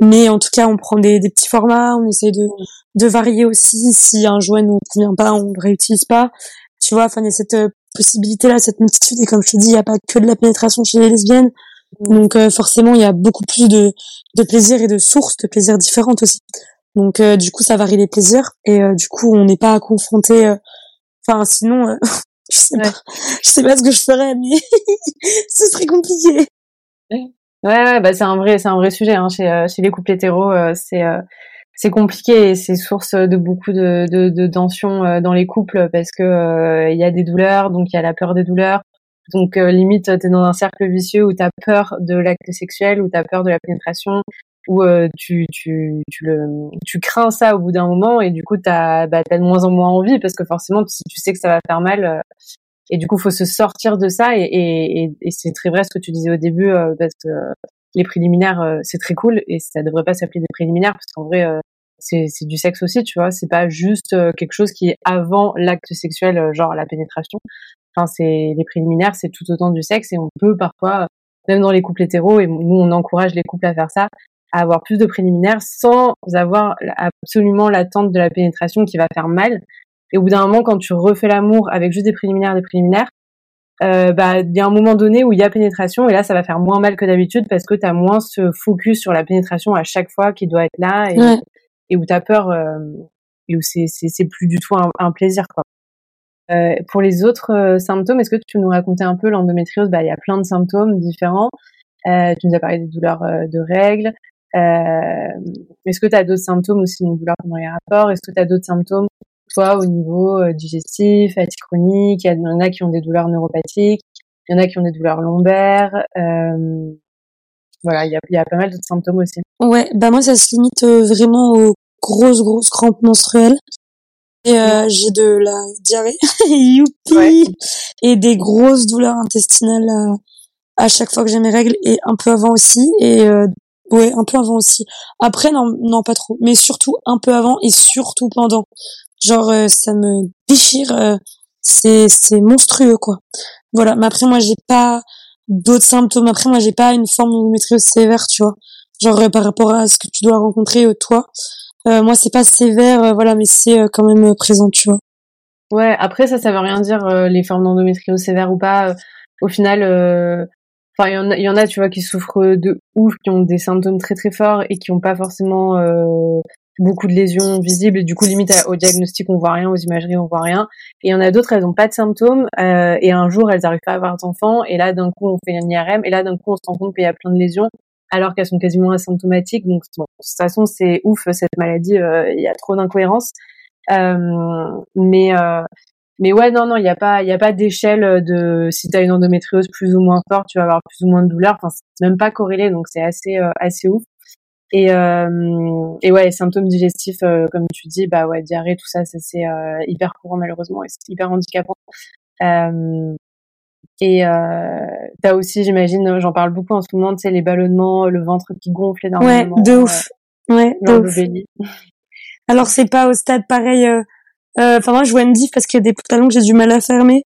Speaker 6: Mais en tout cas, on prend des, des petits formats. On essaie de, de varier aussi. Si un jouet nous convient pas, on le réutilise pas. Tu vois, enfin, il y a cette euh, possibilité-là, cette multitude. Et comme je te dis, il n'y a pas que de la pénétration chez les lesbiennes. Donc euh, forcément, il y a beaucoup plus de, de plaisir et de sources de plaisir différentes aussi. Donc euh, du coup, ça varie les plaisirs et euh, du coup, on n'est pas confronté. euh, Enfin, sinon, euh, je sais
Speaker 5: Ouais.
Speaker 6: pas, je sais pas ce que je ferais, mais ce serait compliqué.
Speaker 5: Ouais, ouais, bah c'est un vrai, c'est un vrai sujet hein, chez, euh, chez les couples hétéros. euh, c'est, euh, c'est compliqué et c'est source de beaucoup de, de, de tensions euh, dans les couples parce que euh, il y a des douleurs, donc il y a la peur des douleurs. Donc euh, limite, t'es dans un cercle vicieux où t'as peur de l'acte sexuel, où t'as peur de la pénétration, où euh, tu, tu, tu le, tu crains ça au bout d'un moment et du coup t'as, bah, t'as de moins en moins envie parce que forcément si tu sais que ça va faire mal. euh, et du coup, faut se sortir de ça. Et, et, et, c'est très vrai ce que tu disais au début, euh, parce que les préliminaires, c'est très cool, et ça devrait pas s'appeler des préliminaires, parce qu'en vrai, c'est du sexe aussi, tu vois. C'est pas juste quelque chose qui est avant l'acte sexuel, genre la pénétration. Enfin, c'est les préliminaires, c'est tout autant du sexe, et on peut parfois, même dans les couples hétéros, et nous on encourage les couples à faire ça, à avoir plus de préliminaires sans avoir absolument l'attente de la pénétration qui va faire mal. Et au bout d'un moment, quand tu refais l'amour avec juste des préliminaires, des préliminaires, euh, bah il y a un moment donné où il y a pénétration et là ça va faire moins mal que d'habitude parce que tu as moins ce focus sur la pénétration à chaque fois qui doit être là et,
Speaker 6: Ouais.
Speaker 5: et où tu as peur euh, et où c'est c'est c'est plus du tout un, un plaisir quoi. Euh, pour les autres euh, symptômes, est-ce que tu peux nous raconter un peu l'endométriose? Bah il y a plein de symptômes différents. Euh, tu nous as parlé des douleurs euh, de règles. Euh, est-ce que tu as d'autres symptômes aussi, donc douleurs pendant les rapports Est-ce que tu as d'autres symptômes toi au niveau digestif, fatigue chronique, il y en a qui ont des douleurs neuropathiques, il y en a qui ont des douleurs lombaires, voilà, il y a, y a pas mal d'autres symptômes aussi.
Speaker 6: Ouais, bah moi ça se limite vraiment aux grosses grosses crampes menstruelles. Et euh, j'ai de la diarrhée, youpi,
Speaker 5: Ouais.
Speaker 6: et des grosses douleurs intestinales euh, à chaque fois que j'ai mes règles et un peu avant aussi et euh, ouais un peu avant aussi. Après non non pas trop, mais surtout un peu avant et surtout pendant. Genre euh, ça me déchire, euh, c'est c'est monstrueux quoi. Voilà, mais après moi j'ai pas d'autres symptômes. Après moi j'ai pas une forme d'endométriose sévère, tu vois. genre par rapport à ce que tu dois rencontrer toi. Moi, c'est pas sévère, voilà, mais c'est quand même présent, tu vois.
Speaker 5: Ouais, après ça, ça veut rien dire les formes d'endométriose sévères ou pas. au final, enfin il y en a, y en a, tu vois, qui souffrent de ouf, qui ont des symptômes très très forts et qui ont pas forcément beaucoup de lésions visibles du coup limite au diagnostic on voit rien, aux imageries on voit rien. Et il y en a d'autres elles ont pas de symptômes euh, et un jour elles arrivent pas à avoir d'enfants et là d'un coup on fait un IRM et là d'un coup on se rend compte qu'il y a plein de lésions alors qu'elles sont quasiment asymptomatiques. Donc bon, de toute façon c'est ouf cette maladie, euh, il y a trop d'incohérences. Euh, mais euh, mais ouais non non il y a pas il a pas d'échelle de si tu as une endométriose plus ou moins forte tu vas avoir plus ou moins de douleur. Enfin c'est même pas corrélé donc c'est assez assez ouf. Et, euh, et ouais, les symptômes digestifs, euh, comme tu dis, bah ouais, diarrhée, tout ça, ça c'est euh, hyper courant malheureusement et c'est hyper handicapant. Euh, et euh, t'as aussi, j'imagine, j'en parle beaucoup en ce moment, tu sais, les ballonnements, le ventre qui gonfle énormément.
Speaker 6: Ouais, de ouf. ouais, de ouf. Alors c'est pas au stade pareil. Enfin moi je vois une diff parce qu'il y a des pantalons que j'ai du mal à fermer.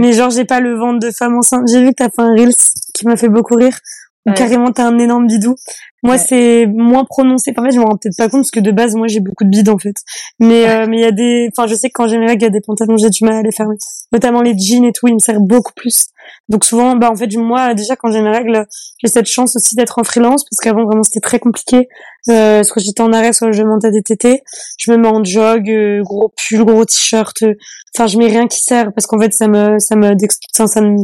Speaker 6: Mais genre j'ai pas le ventre de femme enceinte. J'ai vu que t'as fait un reels qui m'a fait beaucoup rire. Ouais. Carrément, t'as un énorme bidou. Moi, c'est moins prononcé. En fait, je me rends peut-être pas compte parce que de base, moi, j'ai beaucoup de bides en fait. Mais euh, mais il y a des, enfin, je sais que quand j'ai mes règles, il y a des pantalons, j'ai du mal à les fermer. Notamment les jeans et tout, ils me servent beaucoup plus. Donc souvent, bah en fait, moi, déjà quand j'ai mes règles, j'ai cette chance aussi d'être en freelance parce qu'avant vraiment c'était très compliqué. Euh, soit j'étais en arrêt, soit je montais des TT. Je me mets en jog, euh, gros pull, gros t-shirt. Euh, enfin, je mets rien qui sert parce qu'en fait, ça me ça me ça me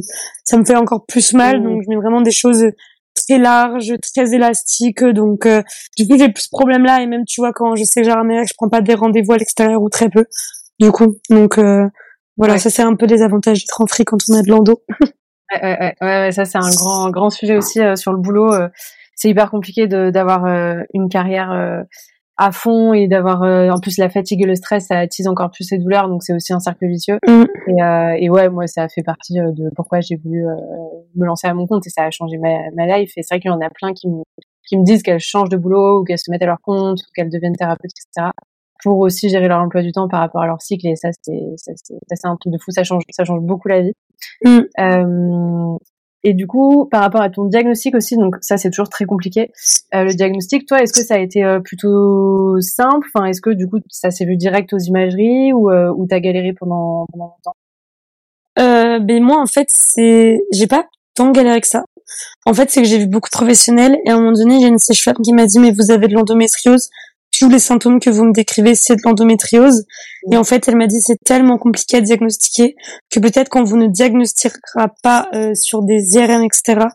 Speaker 6: ça me fait encore plus mal. Mmh. Donc je mets vraiment des choses très large, très élastique. Donc, euh, du coup, j'ai plus ce problème-là. Et même, tu vois, quand je sais que j'ai un je prends pas des rendez-vous à l'extérieur ou très peu. Du coup, donc euh, voilà, ça c'est un peu des avantages d'être en free quand on a de l'endo.
Speaker 5: ouais, ouais, ouais, ça c'est un grand, grand sujet aussi euh, sur le boulot. c'est hyper compliqué d'avoir une carrière à fond et d'avoir euh, en plus la fatigue et le stress ça attise encore plus ces douleurs donc c'est aussi un cercle vicieux mm. et, euh, et, ouais moi ça fait partie euh, de pourquoi j'ai voulu me lancer à mon compte et ça a changé ma, ma life et c'est vrai qu'il y en a plein qui me qui me disent qu'elles changent de boulot ou qu'elles se mettent à leur compte ou qu'elles deviennent thérapeutes etc pour aussi gérer leur emploi du temps par rapport à leur cycle et ça c'est ça c'est un truc de fou ça change ça change beaucoup la vie mm. euh, et du coup, par rapport à ton diagnostic aussi, donc ça c'est toujours très compliqué. Euh, le diagnostic, toi, est-ce que ça a été euh, plutôt simple? Enfin, est-ce que du coup ça s'est vu direct aux imageries ou euh, ou t'as galéré pendant pendant longtemps?
Speaker 6: Euh, Ben moi, en fait, c'est j'ai pas tant galéré que ça. En fait, c'est que j'ai vu beaucoup de professionnels et à un moment donné, j'ai une sage-femme qui m'a dit mais vous avez de l'endométriose tous les symptômes que vous me décrivez, c'est de l'endométriose. Et en fait, elle m'a dit c'est tellement compliqué à diagnostiquer que peut-être qu'on vous ne diagnostiquera pas euh, sur des IRM, etc.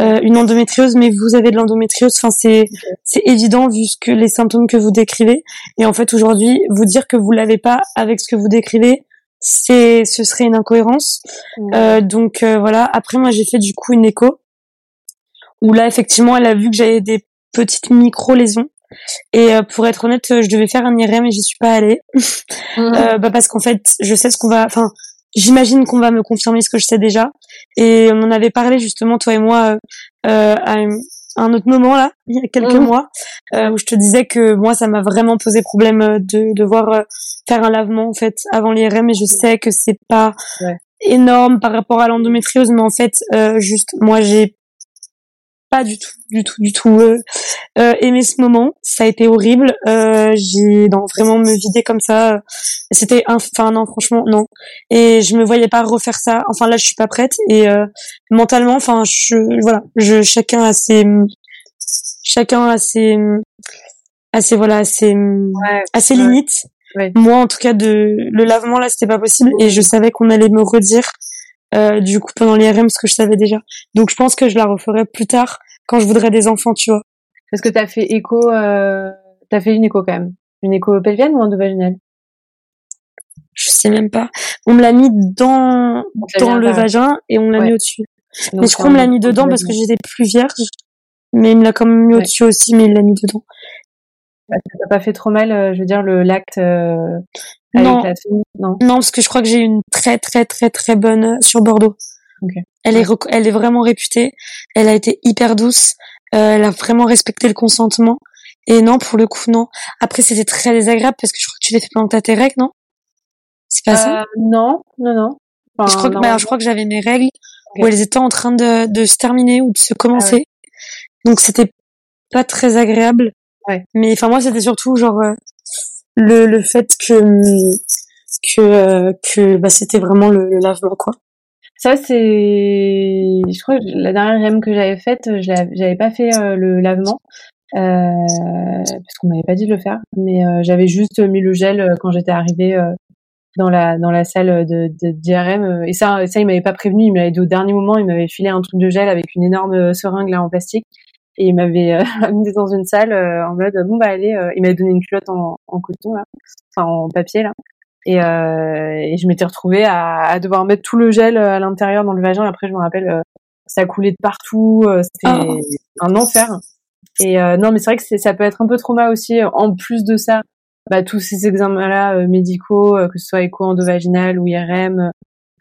Speaker 6: Euh, une endométriose, mais vous avez de l'endométriose. Enfin, c'est c'est évident vu ce que les symptômes que vous décrivez. Et en fait, aujourd'hui, vous dire que vous l'avez pas avec ce que vous décrivez, c'est ce serait une incohérence. Euh, donc euh, voilà. Après, moi, j'ai fait du coup une écho où là, effectivement, elle a vu que j'avais des petites micro lésions et euh, pour être honnête, je devais faire un IRM et j'y suis pas allée. Euh, bah parce qu'en fait, je sais ce qu'on va. Enfin, j'imagine qu'on va me confirmer ce que je sais déjà. Et on en avait parlé justement toi et moi euh, à un autre moment là, il y a quelques mhm. mois, euh, où je te disais que moi ça m'a vraiment posé problème euh, de devoir euh, faire un lavement en fait avant l'IRM et je sais que c'est pas énorme par rapport à l'endométriose, mais en fait juste moi j'ai pas du tout, du tout, du tout euh, euh, aimé ce moment. Ça a été horrible. Euh, j'ai non vraiment me vider comme ça. C'était enfin non franchement non. Et je me voyais pas refaire ça. Enfin là je suis pas prête et euh, mentalement enfin je voilà je chacun a ses chacun a ses a ses voilà ses a ses limites. Moi en tout cas de le lavement là c'était pas possible et je savais qu'on allait me redire euh, du coup pendant l'IRM ce que je savais déjà. Donc je pense que je la referai plus tard quand je voudrais des enfants, tu vois.
Speaker 5: Est-ce que t'as fait écho, euh... t'as fait une écho quand même, une écho pelvienne ou endovaginale
Speaker 6: Je sais même pas. On me l'a mis dans dans le vagin et on l'a mis au-dessus. mais je crois qu'on me l'a mis dedans parce que j'étais plus vierge. Mais il me l'a quand même mis au-dessus aussi, mais il l'a mis dedans.
Speaker 5: Bah, ça t'a pas fait trop mal, euh, je veux dire, le l'acte euh,
Speaker 6: non. non. non, parce que je crois que j'ai une très très très très bonne euh, sur Bordeaux. Elle est elle est vraiment réputée. Elle a été hyper douce. Euh, elle a vraiment respecté le consentement. Et non, pour le coup, non. Après, c'était très désagréable parce que je crois que tu l'as fait pendant ta tes règles, non? C'est pas ça?
Speaker 5: Non, non, non.
Speaker 6: je crois que bah, je crois que j'avais mes règles où elles étaient en train de, de se terminer ou de se commencer. Ah Donc c'était pas très agréable.
Speaker 5: Ouais.
Speaker 6: Mais enfin moi c'était surtout genre euh, le le fait que que euh, que bah c'était vraiment le, le lavement quoi.
Speaker 5: Ça, c'est, je crois que la dernière REM que j'avais faite, j'avais pas fait euh, le lavement, euh, parce qu'on m'avait pas dit de le faire, mais j'avais juste mis le gel quand j'étais arrivée dans la dans la salle de, de Et ça, ça, il m'avait pas prévenu, il m'avait dit au dernier moment, il m'avait filé un truc de gel avec une énorme seringue là en plastique, et il m'avait euh, amené dans une salle euh, en mode bon bah allez, euh, il m'avait donné une culotte en, en coton là, enfin en papier là. Et, euh, et je m'étais retrouvée à, à devoir mettre tout le gel euh, à l'intérieur dans le vagin. Après, je me rappelle, euh, ça coulait de partout. euh, C'était
Speaker 6: Oh.
Speaker 5: un enfer. Et euh, non, mais c'est vrai que c'est- ça peut être un peu trauma aussi. En plus de ça, bah, tous ces examens-là euh, médicaux, euh, que ce soit écho endovaginal ou IRM.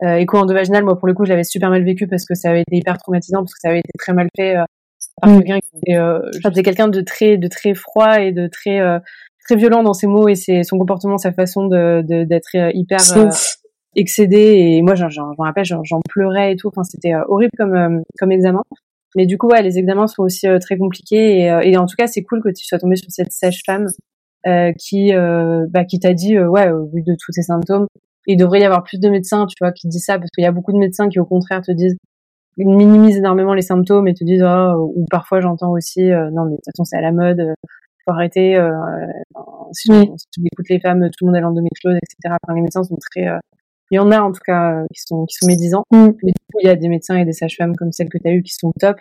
Speaker 5: Euh, écho endovaginal, moi pour le coup, je l'avais super mal vécu parce que ça avait été hyper traumatisant, parce que ça avait été très mal fait euh, par
Speaker 6: Mm.
Speaker 5: quelqu'un qui était, euh, je quelqu'un de très, de très froid et de très, euh, très violent dans ses mots et ses, son comportement, sa façon de de- d'être euh, hyper excédé. Et moi j'en j'en j'en rappelle j'en pleurais et tout. Enfin c'était horrible comme comme examen. Mais du coup ouais les examens sont aussi euh, très compliqués et, euh, et en tout cas c'est cool que tu sois tombé sur cette sage-femme euh, qui euh, bah, qui t'a dit ouais au vu de tous ces symptômes il devrait y avoir plus de médecins tu vois qui disent ça parce qu'il y a beaucoup de médecins qui au contraire te disent minimisent énormément les symptômes et te disent oh, ou parfois j'entends aussi euh, non mais de toute façon c'est à la mode euh, faut arrêter euh, euh, si,
Speaker 6: Oui.
Speaker 5: si tu écoutes les femmes tout le monde a l'endométriose etc enfin, les médecins sont très euh, il y en a en tout cas qui sont qui sont médisants
Speaker 6: Mm.
Speaker 5: mais du coup il y a des médecins et des sages-femmes comme celle que tu as eu qui sont top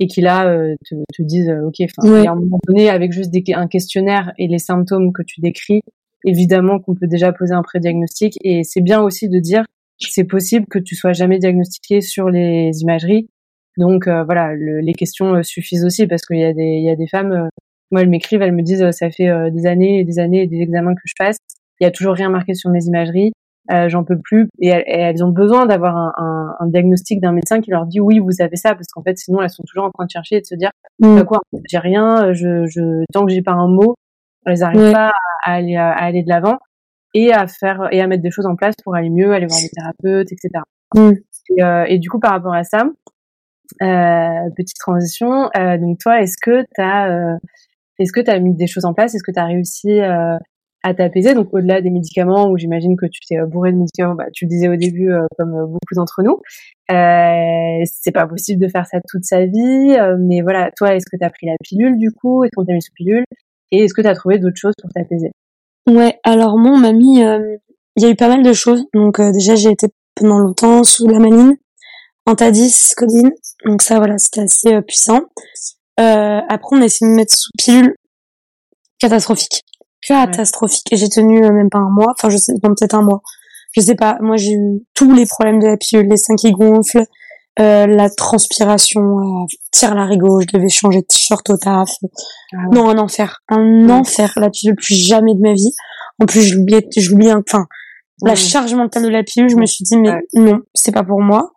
Speaker 5: et qui là euh, te, te disent ok enfin y a un moment donné avec juste des, un questionnaire et les symptômes que tu décris évidemment qu'on peut déjà poser un prédiagnostic et c'est bien aussi de dire c'est possible que tu sois jamais diagnostiqué sur les imageries. Donc euh, voilà le- les questions euh, suffisent aussi parce qu'il y a des il y a des femmes euh, moi elles m'écrivent elles me disent euh, ça fait euh, des années et des années et des examens que je passe. Il y a toujours rien marqué sur mes imageries. Euh, j'en peux plus. Et elles, et elles ont besoin d'avoir un, un, un diagnostic d'un médecin qui leur dit oui vous avez ça parce qu'en fait sinon elles sont toujours en train de chercher et de se dire
Speaker 6: Mm.
Speaker 5: bah quoi j'ai rien je, je tant que j'ai pas un mot elles arrivent
Speaker 6: Ouais.
Speaker 5: pas à aller à aller de l'avant et à faire et à mettre des choses en place pour aller mieux aller voir des thérapeutes etc
Speaker 6: Mm.
Speaker 5: et, euh, et du coup par rapport à ça euh, petite transition euh, donc toi est-ce que t'as est-ce que t'as mis des choses en place? Est-ce que t'as réussi à t'apaiser? Donc au-delà des médicaments où j'imagine que tu t'es bourré de médicaments bah, tu le disais au début comme beaucoup d'entre nous c'est pas possible de faire ça toute sa vie mais voilà toi est-ce que t'as pris la pilule du coup? Est-ce qu'on t'a mis sous pilule? Et est-ce que t'as trouvé d'autres choses pour t'apaiser?
Speaker 6: Ouais, alors moi, on m'a mis, euh, il y a eu pas mal de choses. Donc euh, déjà, j'ai été pendant longtemps sous la maline, Antadis, codine. Donc ça, voilà, c'était assez euh, puissant. Euh, après, on a essayé de me mettre sous pilule catastrophique. Catastrophique. Et j'ai tenu même pas un mois. Enfin, je sais, non, peut-être un mois. Je sais pas. Moi, j'ai eu tous les problèmes de la pilule, les seins qui gonflent, euh, la transpiration, euh, tire la rigo, je devais changer de t-shirt au taf. Non, un enfer. Un
Speaker 5: Mm.
Speaker 6: enfer. La pilule, plus jamais de ma vie. En plus, je l'oubliais, je l'oubliais, enfin, la
Speaker 5: Mm.
Speaker 6: charge mentale de la pilule, je me suis dit, mais non, c'est pas pour moi.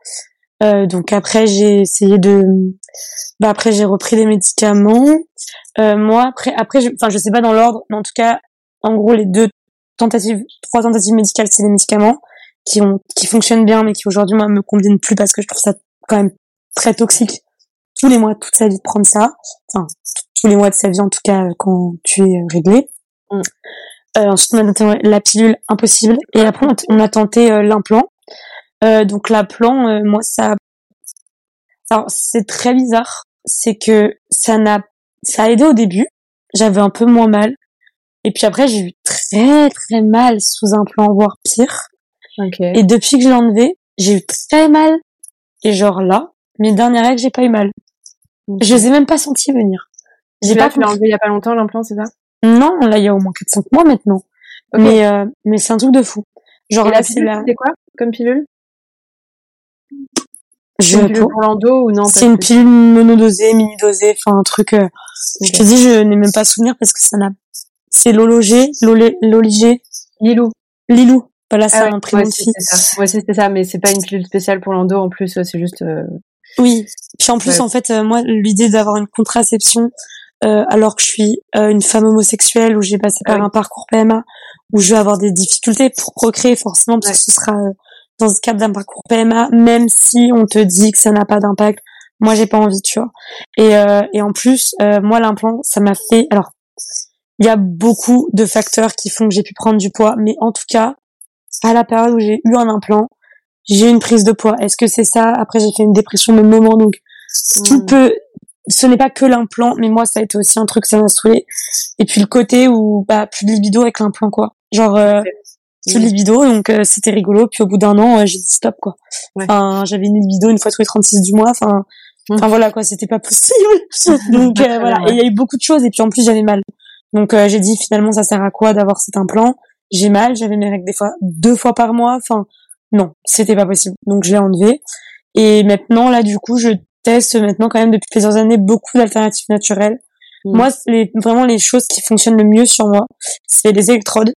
Speaker 6: Euh, donc après, j'ai essayé de, bah après, j'ai repris des médicaments. Euh, moi, après, après, je, enfin, je sais pas dans l'ordre, mais en tout cas, en gros, les deux tentatives, trois tentatives médicales, c'est des médicaments qui ont, qui fonctionnent bien, mais qui aujourd'hui, moi, me conviennent plus parce que je trouve ça quand même très toxique. Tous les mois, toute sa vie de prendre ça. Enfin, tous les mois de sa vie, en tout cas, quand tu es euh, réglé.
Speaker 5: Mm.
Speaker 6: Euh, ensuite, on a tenté la pilule, impossible. Et après, on a- tenté euh, l'implant. Euh, donc l'implant, euh, moi, ça, alors c'est très bizarre, c'est que ça n'a, ça a aidé au début. J'avais un peu moins mal, et puis après j'ai eu très très mal sous implant, voire pire. Et depuis que je l'ai enlevé, j'ai eu très mal. Et genre là, mes dernières règles, j'ai pas eu mal. Je les ai même pas senti venir. J'ai pas
Speaker 5: tu l'as enlevé il y a pas longtemps l'implant c'est ça?
Speaker 6: Non, là il y a au moins 4-5 mois maintenant. Mais euh, mais c'est un truc de fou. Genre
Speaker 5: et
Speaker 6: là c'est
Speaker 5: quoi comme pilule?
Speaker 6: Je
Speaker 5: une pilule
Speaker 6: pour-
Speaker 5: l'endo ou non?
Speaker 6: C'est une pilule monodosée, mini-dosée, enfin un truc. euh, Je te dis, je n'ai même pas souvenir parce que ça n'a. C'est l'ologé, l'olé- l'oligé,
Speaker 5: Lilou
Speaker 6: Lilou. Voilà, c'est
Speaker 5: Ah ouais,
Speaker 6: un prénom
Speaker 5: ouais,
Speaker 6: de fille.
Speaker 5: Ouais, c'est ça, mais c'est pas une pilule spéciale pour l'endo en plus, c'est juste. euh,
Speaker 6: Oui. Puis en plus,
Speaker 5: Ouais.
Speaker 6: en fait, euh, moi, l'idée d'avoir une contraception euh, alors que je suis euh, une femme homosexuelle où j'ai passé par
Speaker 5: oui.
Speaker 6: un parcours PMA où je vais avoir des difficultés pour procréer forcément parce que ce sera euh, dans le cadre d'un parcours PMA, même si on te dit que ça n'a pas d'impact. Moi, j'ai pas envie, tu vois. Et, euh, et en plus, euh, moi, l'implant, ça m'a fait. Alors, il y a beaucoup de facteurs qui font que j'ai pu prendre du poids, mais en tout cas, à la période où j'ai eu un implant, j'ai eu une prise de poids. Est-ce que c'est ça? Après, j'ai fait une dépression de moment, donc tout
Speaker 5: Mm.
Speaker 6: peut. Ce n'est pas que l'implant, mais moi, ça a été aussi un truc, ça m'a saoulé. Et puis le côté où bah plus de libido avec l'implant, quoi. Genre euh, plus de
Speaker 5: Oui.
Speaker 6: libido, donc euh, c'était rigolo. Puis au bout d'un an, euh, j'ai dit stop, quoi.
Speaker 5: Ouais.
Speaker 6: Enfin, j'avais une libido une fois tous les 36 du mois. Enfin,
Speaker 5: Mm.
Speaker 6: enfin voilà, quoi, c'était pas possible. donc euh, voilà. Et il y a eu beaucoup de choses. Et puis en plus, j'avais mal. Donc euh, j'ai dit finalement, ça sert à quoi d'avoir cet implant? J'ai mal, j'avais mes règles des fois deux fois par mois. Enfin, non, c'était pas possible. Donc je l'ai enlevé. Et maintenant, là, du coup, je teste maintenant quand même depuis plusieurs années beaucoup d'alternatives naturelles.
Speaker 5: Mm.
Speaker 6: Moi, les, vraiment les choses qui fonctionnent le mieux sur moi, c'est les électrodes.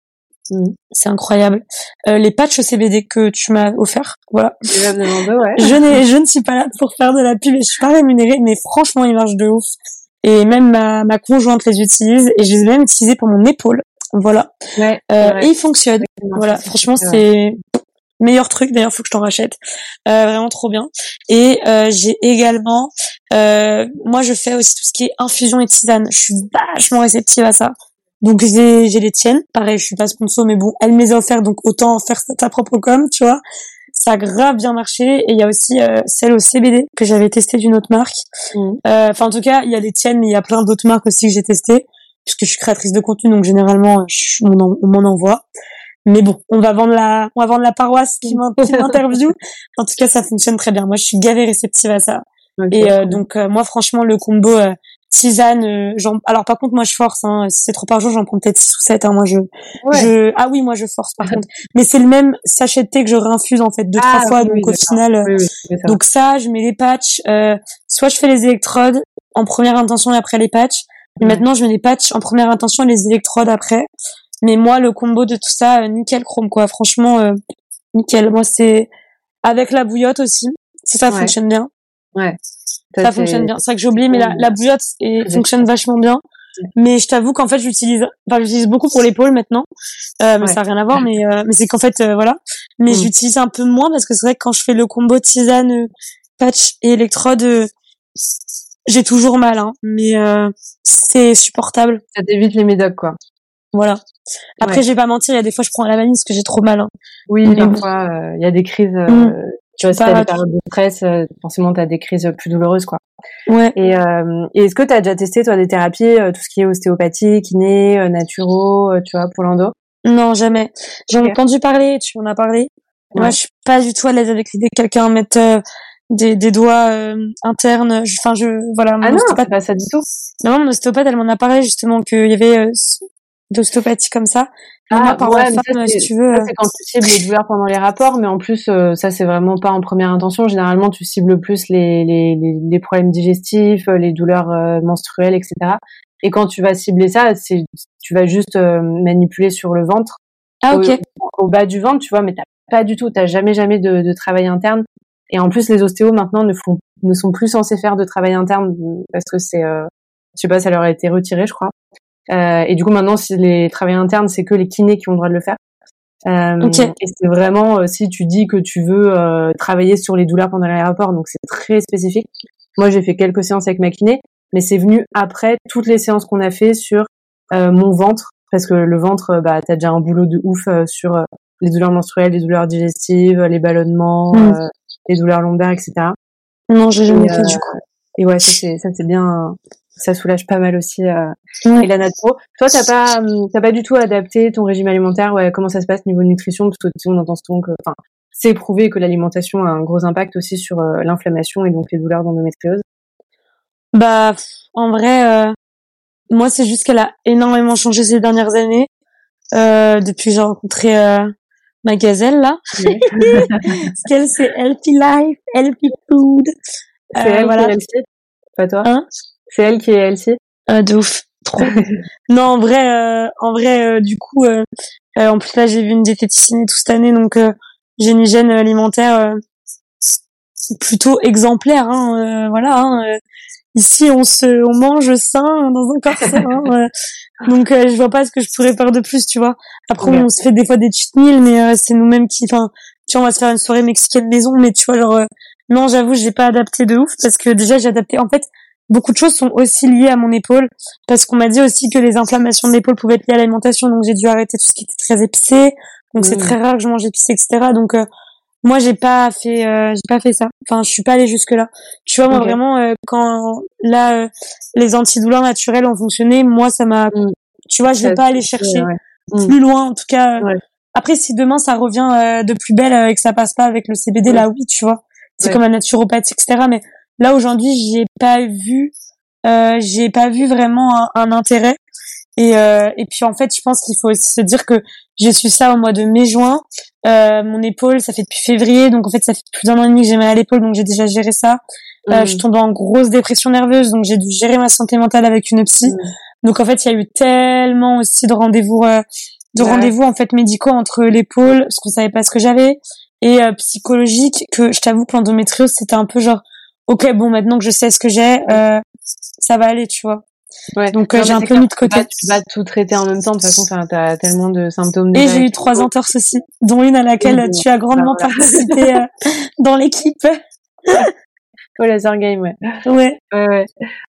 Speaker 5: Mm.
Speaker 6: C'est incroyable. Euh, les patchs CBD que tu m'as offert, voilà.
Speaker 5: Ouais.
Speaker 6: Je, je ne suis pas là pour faire de la pub et je suis pas rémunérée, mais franchement, ils marchent de ouf. Et même ma, ma conjointe les utilise et je les ai même utilisés pour mon épaule. Voilà.
Speaker 5: Ouais,
Speaker 6: Euh, et ils fonctionnent. Voilà, franchement, c'est meilleur truc. D'ailleurs, faut que je t'en rachète. Euh, vraiment trop bien. Et euh, j'ai également, euh, moi, je fais aussi tout ce qui est infusion et tisane. Je suis vachement réceptive à ça. Donc j'ai j'ai les tiennes. Pareil, je suis pas sponsor, mais bon, elle me les a offertes, donc autant en faire ta propre com, tu vois. Ça a grave bien marché. Et il y a aussi euh, celle au CBD que j'avais testée d'une autre marque.
Speaker 5: Mhm.
Speaker 6: Euh, Enfin, en tout cas, il y a les tiennes, mais il y a plein d'autres marques aussi que j'ai testées, puisque je suis créatrice de contenu, donc généralement, je- on en- on m'en envoie. Mais bon, on va vendre la, on va vendre la paroisse qui m'in- qui m'interview. en tout cas, ça fonctionne très bien. Moi, je suis gavée réceptive à ça. Et euh, donc, euh, moi, franchement, le combo euh, tisane, euh, alors par contre, moi, je force. Hein, si c'est trop par jour, j'en prends peut-être 6 ou 7. Hein, moi, je,
Speaker 5: Ouais.
Speaker 6: je, ah oui, moi, je force par contre. Mais c'est le même sachet de thé que je réinfuse en fait deux
Speaker 5: Ah,
Speaker 6: trois fois.
Speaker 5: oui,
Speaker 6: donc
Speaker 5: oui,
Speaker 6: au final,
Speaker 5: Oui,
Speaker 6: donc ça, je mets les patchs. Euh, soit je fais les électrodes en première intention et après les patchs. Et maintenant, je mets les patchs en première intention et les électrodes après. Mais moi, le combo de tout ça, euh, nickel chrome quoi. Franchement, euh, nickel. Moi, c'est avec la bouillotte aussi. Ça, ça
Speaker 5: Ouais.
Speaker 6: fonctionne bien.
Speaker 5: ouais.
Speaker 6: Ça, fonctionne bien. C'est vrai que j'ai oublié, mais la, la bouillotte fonctionne vachement bien. Mais je t'avoue qu'en fait, j'utilise, enfin, j'utilise beaucoup pour l'épaule maintenant. Euh, mais
Speaker 5: Ouais.
Speaker 6: ça n'a rien à voir, mais, euh, mais c'est qu'en fait, euh, voilà. Mais
Speaker 5: Mm.
Speaker 6: j'utilise un peu moins parce que c'est vrai que quand je fais le combo tisane, euh, patch et électrode, euh, j'ai toujours mal, hein. Mais, euh, c'est supportable.
Speaker 5: Ça t'évite les médocs, quoi.
Speaker 6: Voilà. Après,
Speaker 5: Ouais.
Speaker 6: je vais pas mentir, il y a des fois, je prends la vanille parce que j'ai trop mal, hein.
Speaker 5: Oui,
Speaker 6: Mais
Speaker 5: parfois, euh, il y a des crises. euh,
Speaker 6: Mm.
Speaker 5: Tu vois, si t'as des périodes de stress, euh, forcément, t'as des crises plus douloureuses, quoi.
Speaker 6: Ouais.
Speaker 5: Et, euh, et est-ce que t'as déjà testé, toi, des thérapies, tout ce qui est ostéopathie, kiné, euh, naturo, tu vois, pour l'endo?
Speaker 6: Non, jamais. J'en ai
Speaker 5: Ok.
Speaker 6: entendu parler, tu m'en as parlé. Moi, je suis pas du tout à l'aise avec l'idée que quelqu'un mette euh, des, des doigts euh, internes. Je- Enfin, je, voilà, mon
Speaker 5: Ah non,
Speaker 6: ostéopathe,
Speaker 5: pas ça du tout.
Speaker 6: non, mon ostéopathe, elle m'en a parlé justement qu'il y avait euh, d'ostéopathie comme ça. Moi, par
Speaker 5: Ah, ouais,
Speaker 6: femme,
Speaker 5: ça,
Speaker 6: si tu veux. euh,
Speaker 5: c'est quand tu cibles les douleurs pendant les rapports, mais en plus, euh, ça, c'est vraiment pas en première intention. Généralement, tu cibles plus les, les, les, les problèmes digestifs, euh, les douleurs euh, menstruelles, etc. Et quand tu vas cibler ça, c'est, tu vas juste euh, manipuler sur le ventre,
Speaker 6: Ah, ok.
Speaker 5: au, au bas du ventre, tu vois, mais t'as pas du tout, t'as jamais, jamais de, de travail interne. Et en plus, les ostéos maintenant ne font, ne sont plus censés faire de travail interne parce que c'est, euh, je sais pas, ça leur a été retiré, je crois. Euh, et du coup, maintenant, si les travails internes, c'est que les kinés qui ont le droit de le faire. Euh,
Speaker 6: Ok.
Speaker 5: Et c'est vraiment euh, si tu dis que tu veux euh, travailler sur les douleurs pendant l'aéroport, donc c'est très spécifique. Moi, j'ai fait quelques séances avec ma kiné, mais c'est venu après toutes les séances qu'on a fait sur euh, mon ventre, parce que le ventre, bah, t'as déjà un boulot de ouf euh, sur les douleurs menstruelles, les douleurs digestives, les ballonnements,
Speaker 6: Mm.
Speaker 5: euh, les douleurs lombaires, etc.
Speaker 6: Non, j'ai jamais fait
Speaker 5: euh,
Speaker 6: du coup.
Speaker 5: Et ouais, ça c'est ça c'est bien, ça soulage pas mal aussi. euh,
Speaker 6: Ouais.
Speaker 5: Et la naturo. Toi, t'as pas hum, t'as pas du tout adapté ton régime alimentaire? Ouais, comment ça se passe niveau nutrition? Parce que on entend souvent que, enfin, c'est prouvé que l'alimentation a un gros impact aussi sur euh, l'inflammation et donc les douleurs d'endométriose.
Speaker 6: Bah, en vrai, euh, moi, c'est juste qu'elle a énormément changé ces dernières années. Euh, depuis que j'ai rencontré euh, ma gazelle, là. Parce qu'elle, c'est healthy life, healthy food.
Speaker 5: C'est
Speaker 6: Euh,
Speaker 5: elle
Speaker 6: voilà.
Speaker 5: qui est healthy, pas toi
Speaker 6: Hein?
Speaker 5: C'est elle qui est healthy.
Speaker 6: Euh, de ouf. Trop. non, en vrai, euh, en vrai, euh, du coup, euh, euh, en plus là, j'ai vu une diététicienne et tout cette année, donc euh, j'ai une hygiène alimentaire euh, plutôt exemplaire. Hein, euh, voilà. hein, euh, ici, on se, on mange sain dans un corps sain. hein, euh, donc, euh, je vois pas ce que je pourrais faire de plus, tu vois. Après,
Speaker 5: Ouais.
Speaker 6: on se fait des fois des cheat meals, mais euh, c'est nous-mêmes qui, enfin, tu vois, on va se faire une soirée mexicaine maison, mais tu vois, genre, euh, Non, j'avoue, j'ai pas adapté de ouf parce que déjà j'ai adapté. En fait, beaucoup de choses sont aussi liées à mon épaule parce qu'on m'a dit aussi que les inflammations de l'épaule pouvaient être liées à l'alimentation, donc j'ai dû arrêter tout ce qui était très épicé. Donc c'est
Speaker 5: Mm.
Speaker 6: très rare que je mange épicé, etc. Donc euh, moi j'ai pas fait, euh, j'ai pas fait ça. Enfin, je suis pas allée jusque là. Tu vois, moi vraiment euh, quand là euh, les antidouleurs naturelles ont fonctionné, moi ça m'a.
Speaker 5: Mm.
Speaker 6: Tu vois, je vais pas aller chercher
Speaker 5: ouais. Mm.
Speaker 6: plus loin, en tout cas. euh,
Speaker 5: Ouais.
Speaker 6: Après, si demain ça revient euh, de plus belle euh, et que ça passe pas avec le CBD,
Speaker 5: Ouais.
Speaker 6: là oui, tu vois. C'est comme la naturopathie, etc. Mais là aujourd'hui, j'ai pas vu, euh, j'ai pas vu vraiment un, un intérêt. Et euh, et puis en fait, je pense qu'il faut aussi se dire que j'ai su ça au mois de mai-juin. Euh, mon épaule, ça fait depuis février, donc en fait, ça fait plus d'un an et demi que j'ai mal à l'épaule, donc j'ai déjà géré ça. Euh,
Speaker 5: Mm.
Speaker 6: je tombe en grosse dépression nerveuse, donc j'ai dû gérer ma santé mentale avec une psy.
Speaker 5: Mm.
Speaker 6: Donc en fait, il y a eu tellement aussi de rendez-vous, euh, de
Speaker 5: Ouais.
Speaker 6: rendez-vous en fait médicaux entre l'épaule, parce qu'on savait pas ce que j'avais, et euh, psychologique que je t'avoue que l'endométriose c'était un peu genre, ok bon maintenant que je sais ce que j'ai, euh, ça va aller, tu vois.
Speaker 5: Ouais.
Speaker 6: Donc, euh, j'ai un peu mis de
Speaker 5: tu peux
Speaker 6: côté.
Speaker 5: pas- Tu peux pas tout traiter en même temps. De toute façon, t'as tellement de symptômes.
Speaker 6: Et j'ai eu trois entorses aussi, dont une à laquelle tu as grandement
Speaker 5: voilà.
Speaker 6: participé euh, dans l'équipe.
Speaker 5: au laser game, ouais.
Speaker 6: Ouais.
Speaker 5: Ouais, ouais.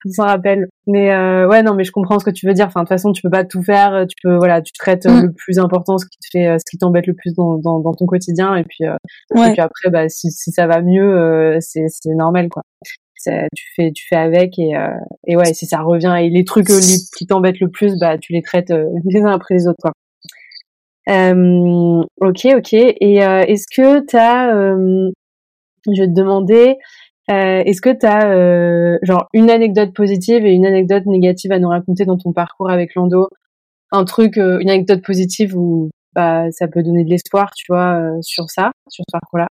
Speaker 5: On s'en rappelle. Mais euh, ouais, non, mais je comprends ce que tu veux dire. Enfin, de toute façon, tu peux pas tout faire. Tu peux, voilà, tu traites
Speaker 6: Mm.
Speaker 5: le plus important, ce qui te fait, ce qui t'embête le plus dans, dans, dans ton quotidien. Et puis, euh, et
Speaker 6: Ouais.
Speaker 5: puis après, bah, si, si ça va mieux, euh, c'est normal, quoi. Tu fais, tu fais avec et, euh, et ouais, si ça revient et les trucs euh, qui t'embêtent le plus, bah, tu les traites euh, les uns après les autres, ok, ok. Et est-ce que t'as, je vais te demander, est-ce que tu as genre une anecdote positive et une anecdote négative à nous raconter dans ton parcours avec l'endo Un truc, une anecdote positive où bah, ça peut donner de l'espoir, tu vois, sur ça, sur ce parcours-là?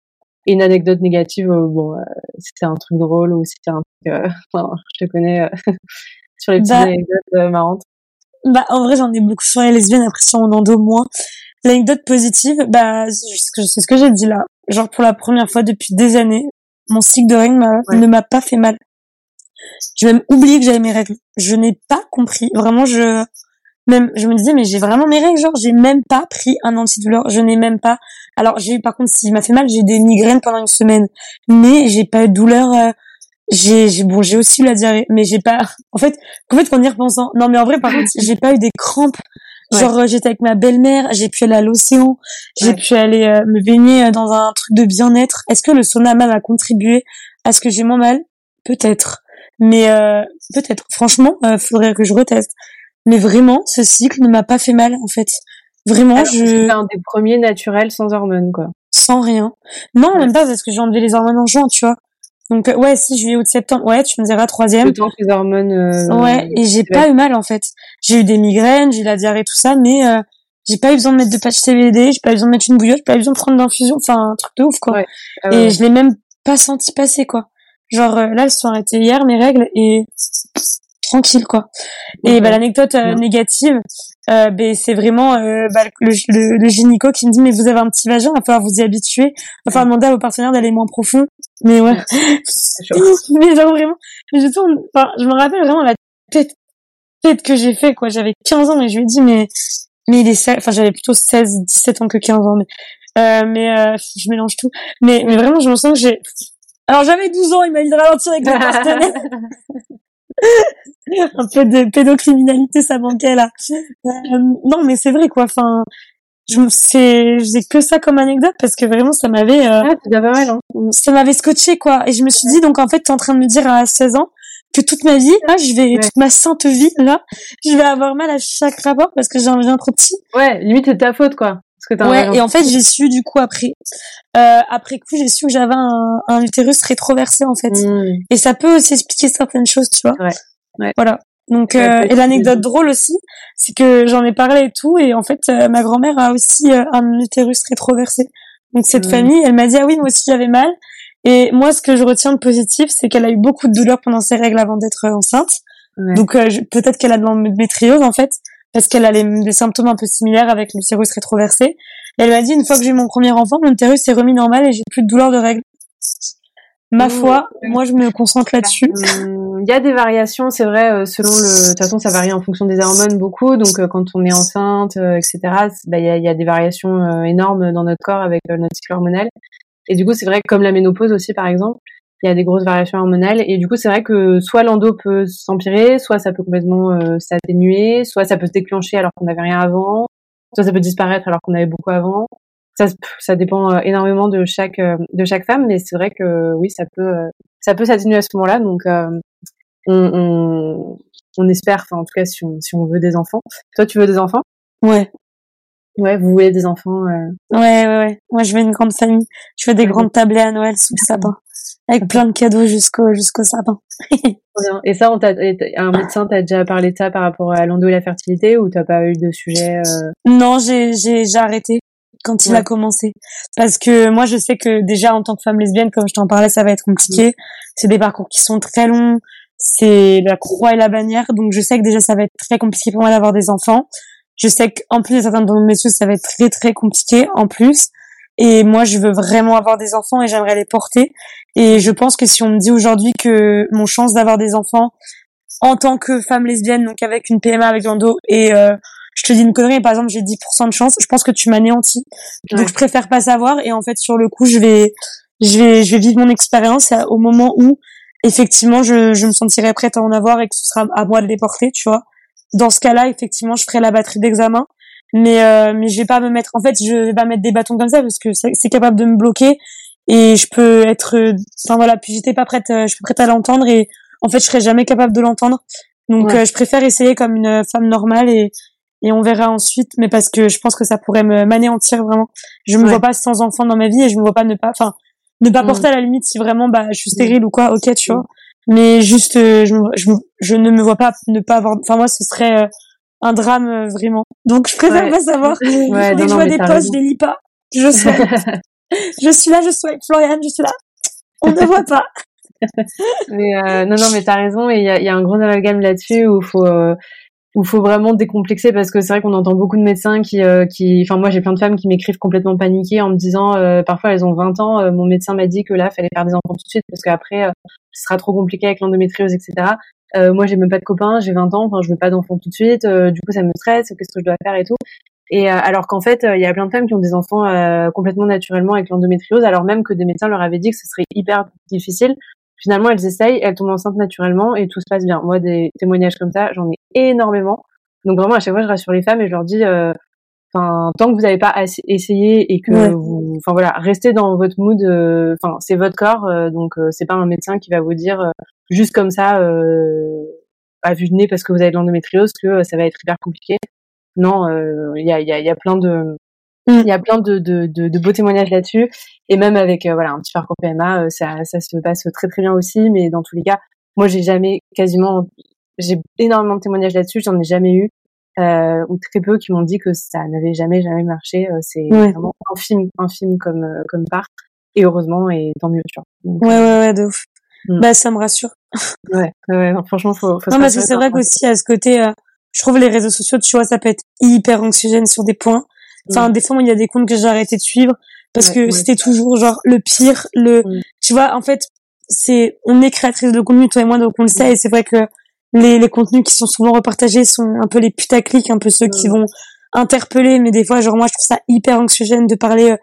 Speaker 5: Et une anecdote négative, euh, bon, euh, si c'est un truc drôle ou si c'est un truc, euh, enfin, je te connais euh, sur les petites
Speaker 6: Bah,
Speaker 5: anecdotes marrantes.
Speaker 6: Bah, en vrai, j'en ai beaucoup sur les lesbiennes, après sur mon endo moins. L'anecdote positive, bah, c'est ce que- j'ai dit là. Genre, pour la première fois depuis des années, mon cycle de règles
Speaker 5: Ouais.
Speaker 6: ne m'a pas fait mal. J'ai même oublié que j'avais mes règles. Je n'ai pas compris. Vraiment, je, même, je me disais, mais j'ai vraiment mes règles, genre, j'ai même pas pris un antidouleur. Je n'ai même pas. Alors, j'ai eu, par contre, s'il m'a fait mal, j'ai eu des migraines pendant une semaine. Mais j'ai pas eu de douleur, euh, j'ai, bon, j'ai aussi eu la diarrhée, mais j'ai pas, en fait, en fait, en y repensant, non, mais en vrai, par contre, j'ai pas eu des crampes.
Speaker 5: Ouais.
Speaker 6: Genre, euh, j'étais avec ma belle-mère, j'ai pu aller à l'océan, j'ai
Speaker 5: Ouais.
Speaker 6: pu aller euh, me baigner euh, dans un truc de bien-être. Est-ce que le sauna même a contribué à ce que j'ai moins mal? Peut-être. Mais euh, peut-être. Franchement, euh, faudrait que je reteste. Mais vraiment, ce cycle ne m'a pas fait mal, en fait. Vraiment,
Speaker 5: Alors,
Speaker 6: je
Speaker 5: C'est un des premiers naturels sans hormones, quoi.
Speaker 6: sans rien. Non,
Speaker 5: Ouais.
Speaker 6: même pas parce que j'ai enlevé les hormones en juin, tu vois. Donc euh, ouais, si juillet, août, septembre, ouais, tu me diras troisième.
Speaker 5: Le temps que les hormones. euh,
Speaker 6: Ouais, et j'ai pas eu mal en fait. J'ai eu des migraines, j'ai eu la diarrhée, tout ça, mais euh, j'ai pas eu besoin de mettre de patch CBD, j'ai pas eu besoin de mettre une bouillotte, j'ai pas eu besoin de prendre d'infusion, enfin un truc de ouf quoi.
Speaker 5: Ouais. Ah ouais,
Speaker 6: Et je l'ai même pas senti passer quoi. Genre euh, là, elles sont arrêtées hier mes règles et tranquille quoi. Et bah l'anecdote euh, négative, euh, ben c'est vraiment euh, bah, le, le, le gynéco qui me dit mais vous avez un petit vagin, il va falloir vous y habituer, il va falloir demander à vos partenaires d'aller moins profond. Mais ouais. mais genre vraiment, je tourne, enfin, je me rappelle vraiment la tête, tête que j'ai fait, quoi. J'avais 15 ans et je lui ai dit, mais, mais il est, enfin, j'avais plutôt 16, 17 ans que 15 ans, mais, euh, mais, euh, je mélange tout. Mais, mais vraiment, je me sens que j'ai, alors j'avais 12 ans, il m'a dit de ralentir avec le partenaire. Un peu de pédocriminalité, ça manquait, là. Euh, non, mais c'est vrai, quoi. Enfin, je c'est, j'ai que ça comme anecdote parce que vraiment, ça m'avait, euh,
Speaker 5: Ah, pas mal, hein.
Speaker 6: Ça m'avait scotché quoi et je me suis dit donc en fait t'es en train de me dire à 16 ans que toute ma vie là je vais
Speaker 5: Ouais.
Speaker 6: toute ma sainte vie là je vais avoir mal à chaque rapport parce que j'ai un vagin trop petit
Speaker 5: Ouais, limite c'est ta faute, quoi. Parce que t'as un
Speaker 6: ouais et en fait j'ai su du coup après euh, après coup j'ai su que j'avais un, un utérus rétroversé en fait
Speaker 5: Mm.
Speaker 6: et ça peut aussi expliquer certaines choses tu vois
Speaker 5: Ouais. Ouais.
Speaker 6: voilà donc euh, et l'anecdote drôle aussi c'est que j'en ai parlé et tout et en fait euh, ma grand-mère a aussi euh, un utérus rétroversé donc cette
Speaker 5: Mm.
Speaker 6: famille elle m'a dit ah oui moi aussi j'avais mal et moi ce que je retiens de positif c'est qu'elle a eu beaucoup de douleurs pendant ses règles avant d'être euh, enceinte
Speaker 5: Ouais.
Speaker 6: donc euh, peut-être qu'elle a de l'endométriose en fait parce qu'elle a les, des symptômes un peu similaires avec l'utérus rétroversé et elle m'a dit une fois que j'ai eu mon premier enfant mon utérus s'est remis normal et j'ai plus de douleurs de règles ma
Speaker 5: Mmh.
Speaker 6: foi moi je me concentre là-dessus
Speaker 5: Hum, Il y a des variations, c'est vrai, euh, selon le. De toute façon, ça varie en fonction des hormones beaucoup. Donc, euh, quand on est enceinte, euh, etc., bah, il y, a, y a des variations énormes dans notre corps avec notre cycle hormonal. Et du coup, c'est vrai que comme la ménopause aussi, par exemple, il y a des grosses variations hormonales. Et du coup, c'est vrai que soit l'endo peut s'empirer, soit ça peut complètement euh, s'atténuer, soit ça peut se déclencher alors qu'on n'avait rien avant, soit ça peut disparaître alors qu'on avait beaucoup avant. Ça, ça dépend euh, énormément de chaque euh, de chaque femme, mais c'est vrai que oui, ça peut ça peut s'atténuer à ce moment-là. Donc, on, on, on espère, enfin en tout cas, si on, si on veut des enfants. Toi, tu veux des enfants?
Speaker 6: Ouais.
Speaker 5: Ouais, vous voulez des enfants. Euh...
Speaker 6: Ouais, ouais, ouais. Moi, je veux une grande famille. Je veux des grandes tablées à Noël sous le sapin, avec plein de cadeaux jusqu'au jusqu'au sapin.
Speaker 5: et ça, on t'a, un médecin t'a déjà parlé de ça par rapport à l'endo et la fertilité ou t'as pas eu de sujet euh...
Speaker 6: Non, j'ai j'ai j'ai arrêté quand il
Speaker 5: Ouais.
Speaker 6: a commencé parce que moi, je sais que déjà en tant que femme lesbienne, comme je t'en parlais, ça va être compliqué. C'est des parcours qui sont très longs. C'est la croix et la bannière, donc je sais que déjà ça va être très compliqué pour moi d'avoir des enfants. Je sais qu'en plus, certains de messieurs, ça va être très très compliqué en plus. Et moi, je veux vraiment avoir des enfants et j'aimerais les porter. Et je pense que si on me dit aujourd'hui que mon chance d'avoir des enfants en tant que femme lesbienne, donc avec une PMA, avec l'endo, et euh, je te dis une connerie, par exemple, j'ai 10% de chance, je pense que tu m'anéantis.
Speaker 5: Ouais.
Speaker 6: Donc je préfère pas savoir. Et en fait, sur le coup, je vais, je vais, je vais vivre mon expérience au moment où effectivement je, je me sentirai prête à en avoir et que ce sera à moi de les porter, tu vois. Dans ce cas-là, effectivement, je ferai la batterie d'examen. Mais euh, mais je vais pas me mettre en fait je vais pas mettre des bâtons comme ça parce que c'est capable de me bloquer et je peux être euh, enfin voilà puis j'étais pas prête euh, je suis prête à l'entendre et en fait je serais jamais capable de l'entendre donc
Speaker 5: Ouais.
Speaker 6: euh, je préfère essayer comme une femme normale et et on verra ensuite mais parce que je pense que ça pourrait me m'anéantir vraiment je me
Speaker 5: Ouais.
Speaker 6: vois pas sans enfant dans ma vie et je me vois pas ne pas enfin ne pas
Speaker 5: Mm.
Speaker 6: porter à la limite si vraiment bah je suis stérile ou quoi ok tu vois mais juste euh, je, je, je ne me vois pas ne pas avoir enfin moi ce serait euh, un drame euh, vraiment donc je préfère
Speaker 5: Ouais.
Speaker 6: pas savoir
Speaker 5: Ouais,
Speaker 6: Dès
Speaker 5: non,
Speaker 6: que je vois des posts, je les lis pas. Je je suis là, je. Floriane, je suis là. On ne voit pas.
Speaker 5: Mais euh, non, non, mais t'as raison. Et il y a, il y a un gros amalgame là-dessus où faut euh, où faut vraiment décomplexer parce que c'est vrai qu'on entend beaucoup de médecins qui qui. Enfin, moi, j'ai plein de femmes qui m'écrivent complètement paniquées en me disant parfois elles ont 20 ans. mon médecin m'a dit que là, fallait faire des enfants tout de suite parce qu'après, ce sera trop compliqué avec l'endométriose, etc. Euh, moi, j'ai même pas de copains, j'ai 20 ans. Enfin, je veux pas d'enfants tout de suite. euh, du coup, ça me stresse. Qu'est-ce que je dois faire et tout. Et euh, alors qu'en fait, euh, il y a plein de femmes qui ont des enfants complètement naturellement avec l'endométriose, alors même que des médecins leur avaient dit que ce serait hyper difficile. Finalement, elles essayent, elles tombent enceintes naturellement et tout se passe bien. Moi, des témoignages comme ça, j'en ai énormément. Donc vraiment, à chaque fois, je rassure les femmes et je leur dis, enfin, tant que vous n'avez pas essayé et que
Speaker 6: Ouais.
Speaker 5: vous, enfin voilà, restez dans votre mood. euh, Enfin, c'est votre corps, euh, donc euh, c'est pas un médecin qui va vous dire euh, juste comme ça, euh, à vue de nez parce que vous avez de l'endométriose que ça va être hyper compliqué. Non, euh, il y a, y a, y a plein de
Speaker 6: Mm.
Speaker 5: il y a plein de, de, de, de beaux témoignages là-dessus et même avec euh, voilà un petit parcours PMA euh, ça, ça se passe très très bien aussi mais dans tous les cas moi j'ai jamais quasiment j'ai énormément de témoignages là-dessus j'en ai jamais eu euh, ou très peu qui m'ont dit que ça n'avait jamais jamais marché euh, c'est
Speaker 6: Ouais.
Speaker 5: vraiment infime infime comme euh, comme part et heureusement et tant mieux tu vois Donc,
Speaker 6: Ouais, ouais, ouais, de ouf.
Speaker 5: Mm.
Speaker 6: Bah, ça me rassure.
Speaker 5: ouais, ouais, non, franchement faut, faut
Speaker 6: Non, parce que c'est vrai qu'aussi, à ce côté, euh, je trouve les réseaux sociaux, tu vois, ça peut être hyper anxiogène sur des points. Enfin, des fois, il y a des comptes que j'ai arrêté de suivre parce
Speaker 5: Ouais,
Speaker 6: que c'était toujours genre le pire, le,
Speaker 5: Mm.
Speaker 6: tu vois, en fait, c'est, on est créatrice de contenu, toi et moi, donc on le sait, et c'est vrai que les, les contenus qui sont souvent repartagés sont un peu les putaclics, un peu ceux qui
Speaker 5: Mm.
Speaker 6: vont interpeller, mais des fois, genre, moi, je trouve ça hyper anxiogène de parler euh,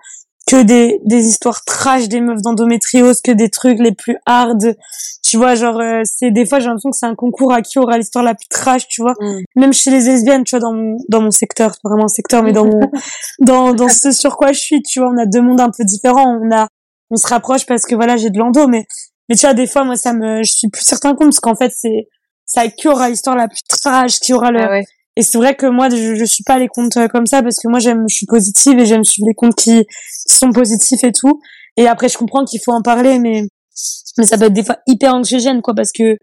Speaker 6: que des, des histoires trash des meufs d'endométriose, que des trucs les plus hard. Tu vois, genre, euh, c'est des fois, j'ai l'impression que c'est un concours à qui aura l'histoire la plus trash, tu vois.
Speaker 5: Mm.
Speaker 6: Même chez les lesbiennes, tu vois, dans mon, dans mon secteur, pas vraiment un secteur, mais dans mon, dans, dans ce sur quoi je suis, tu vois, on a deux mondes un peu différents. On a, on se rapproche parce que voilà, j'ai de l'endo, mais, mais tu vois, des fois, moi, ça me, je suis plus certain compte parce qu'en fait, c'est, ça qui aura l'histoire la plus trash, qui aura le,
Speaker 5: Ah ouais.
Speaker 6: et c'est vrai que moi, je, je suis pas les comptes euh, comme ça parce que moi, j'aime, je suis positive et j'aime suivre les comptes qui, qui sont positifs et tout. Et après, je comprends qu'il faut en parler, mais, mais ça peut être des fois hyper anxiogène, quoi, parce que,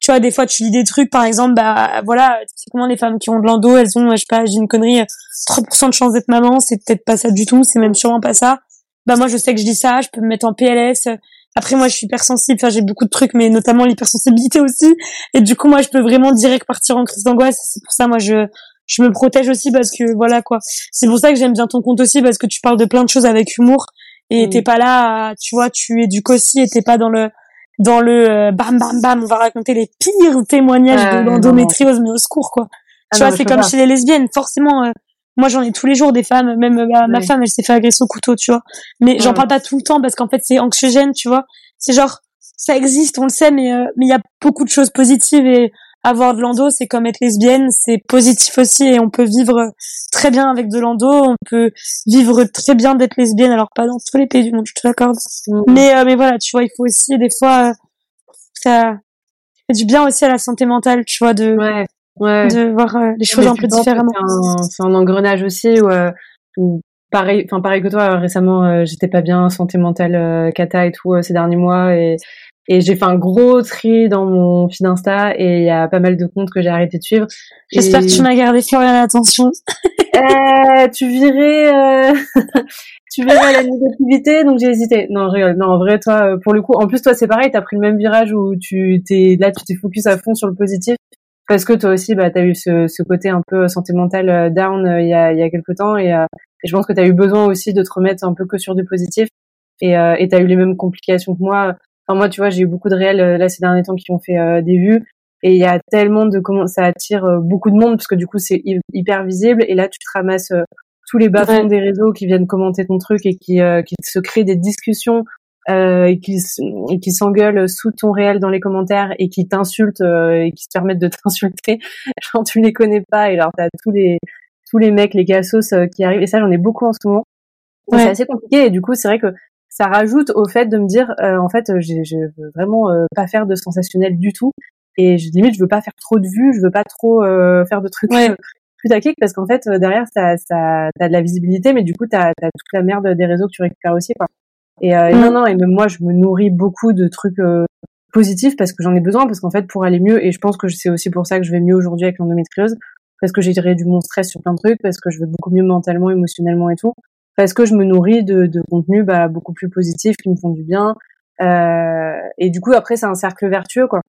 Speaker 6: tu vois, des fois, tu lis des trucs, par exemple, bah, voilà, typiquement, les femmes qui ont de l'endo, elles ont, je sais pas, j'ai une connerie, euh, 3% de chance d'être maman, c'est peut-être pas ça du tout, c'est même sûrement pas ça. Bah, moi, je sais que je dis ça, je peux me mettre en PLS. Après, moi, je suis hypersensible, enfin, j'ai beaucoup de trucs, mais notamment l'hypersensibilité aussi. Et du coup, moi, je peux vraiment direct partir en crise d'angoisse. C'est pour ça, moi, je, je me protège aussi parce que, voilà, quoi. C'est pour ça que j'aime bien ton compte aussi parce que tu parles de plein de choses avec humour et
Speaker 5: Mm.
Speaker 6: t'es pas là, à- tu vois, tu éduques aussi et t'es pas dans le, dans le euh, bam bam bam, on va raconter les pires témoignages
Speaker 5: Ouais,
Speaker 6: de l'endométriose, mais au secours, quoi.
Speaker 5: Ah
Speaker 6: tu
Speaker 5: non,
Speaker 6: vois, c'est comme
Speaker 5: pas.
Speaker 6: chez les lesbiennes, forcément, euh, moi j'en ai tous les jours des femmes même bah, ma femme elle s'est fait agresser au couteau tu vois. Mais j'en parle pas tout le temps parce qu'en fait c'est anxiogène tu vois. C'est genre ça existe on le sait mais euh, mais il y a beaucoup de choses positives et avoir de l'endo c'est comme être lesbienne c'est positif aussi et on peut vivre très bien avec de l'endo on peut vivre très bien d'être lesbienne alors pas dans tous les pays du monde je te l'accorde. Mais euh, mais voilà tu vois il faut aussi des fois euh, ça fait du bien aussi à la santé mentale tu vois de
Speaker 5: ouais ouais.
Speaker 6: de voir euh, les choses un peu différemment.
Speaker 5: C'est un, engrenage aussi où, euh, pareil, enfin pareil que toi, récemment euh, j'étais pas bien santé mentale, cata et tout ces derniers mois et et j'ai fait un gros tri dans mon feed Insta et il y a pas mal de comptes que j'ai arrêté de suivre.
Speaker 6: J'espère que tu m'as gardé Florian attention.
Speaker 5: euh, tu virais tu verrais la négativité, donc j'ai hésité. Non, je rigole. Non, en vrai, toi, pour le coup, en plus, toi, c'est pareil, t'as pris le même virage où tu t'es, là, tu t'es focus à fond sur le positif parce que toi aussi, bah, tu as eu ce, ce, côté un peu santé mentale euh, down euh, il y a, il y a quelques temps et, euh, et je pense que tu as eu besoin aussi de te remettre un peu que sur du positif et euh, tu as eu les mêmes complications que moi. Enfin, moi, tu vois, j'ai eu beaucoup de réels là ces derniers temps qui ont fait des vues et il y a tellement de comment ça attire beaucoup de monde parce que du coup c'est hyper visible et là tu te ramasses tous les bas des réseaux qui viennent commenter ton truc et qui, qui se créent des discussions euh, et qui qui s'engueulent sous ton réel dans les commentaires et qui t'insultent euh, et qui se permettent de t'insulter. Genre tu les connais pas et alors t'as tous les tous les mecs les cassos euh, qui arrivent. Et ça j'en ai beaucoup en ce moment. C'est assez compliqué et du coup c'est vrai que ça rajoute au fait de me dire euh, en fait je, je veux vraiment pas faire de sensationnel du tout. Et je limite je veux pas faire trop de vues je veux pas trop faire de trucs ouais. putaclic parce qu'en fait derrière ça ça t'as de la visibilité mais du coup t'as as toute la merde des réseaux que tu récupères aussi quoi et, euh, non, non, et même moi, je me nourris beaucoup de trucs euh, positifs parce que j'en ai besoin, parce qu'en fait, pour aller mieux, et je pense que c'est aussi pour ça que je vais mieux aujourd'hui avec l'endométriose, parce que j'ai réduit mon stress sur plein de trucs, parce que je vais beaucoup mieux mentalement, émotionnellement et tout, parce que je me nourris de, de contenus bah, beaucoup plus positifs qui me font du bien. Euh, et du coup, après, c'est un cercle vertueux, quoi.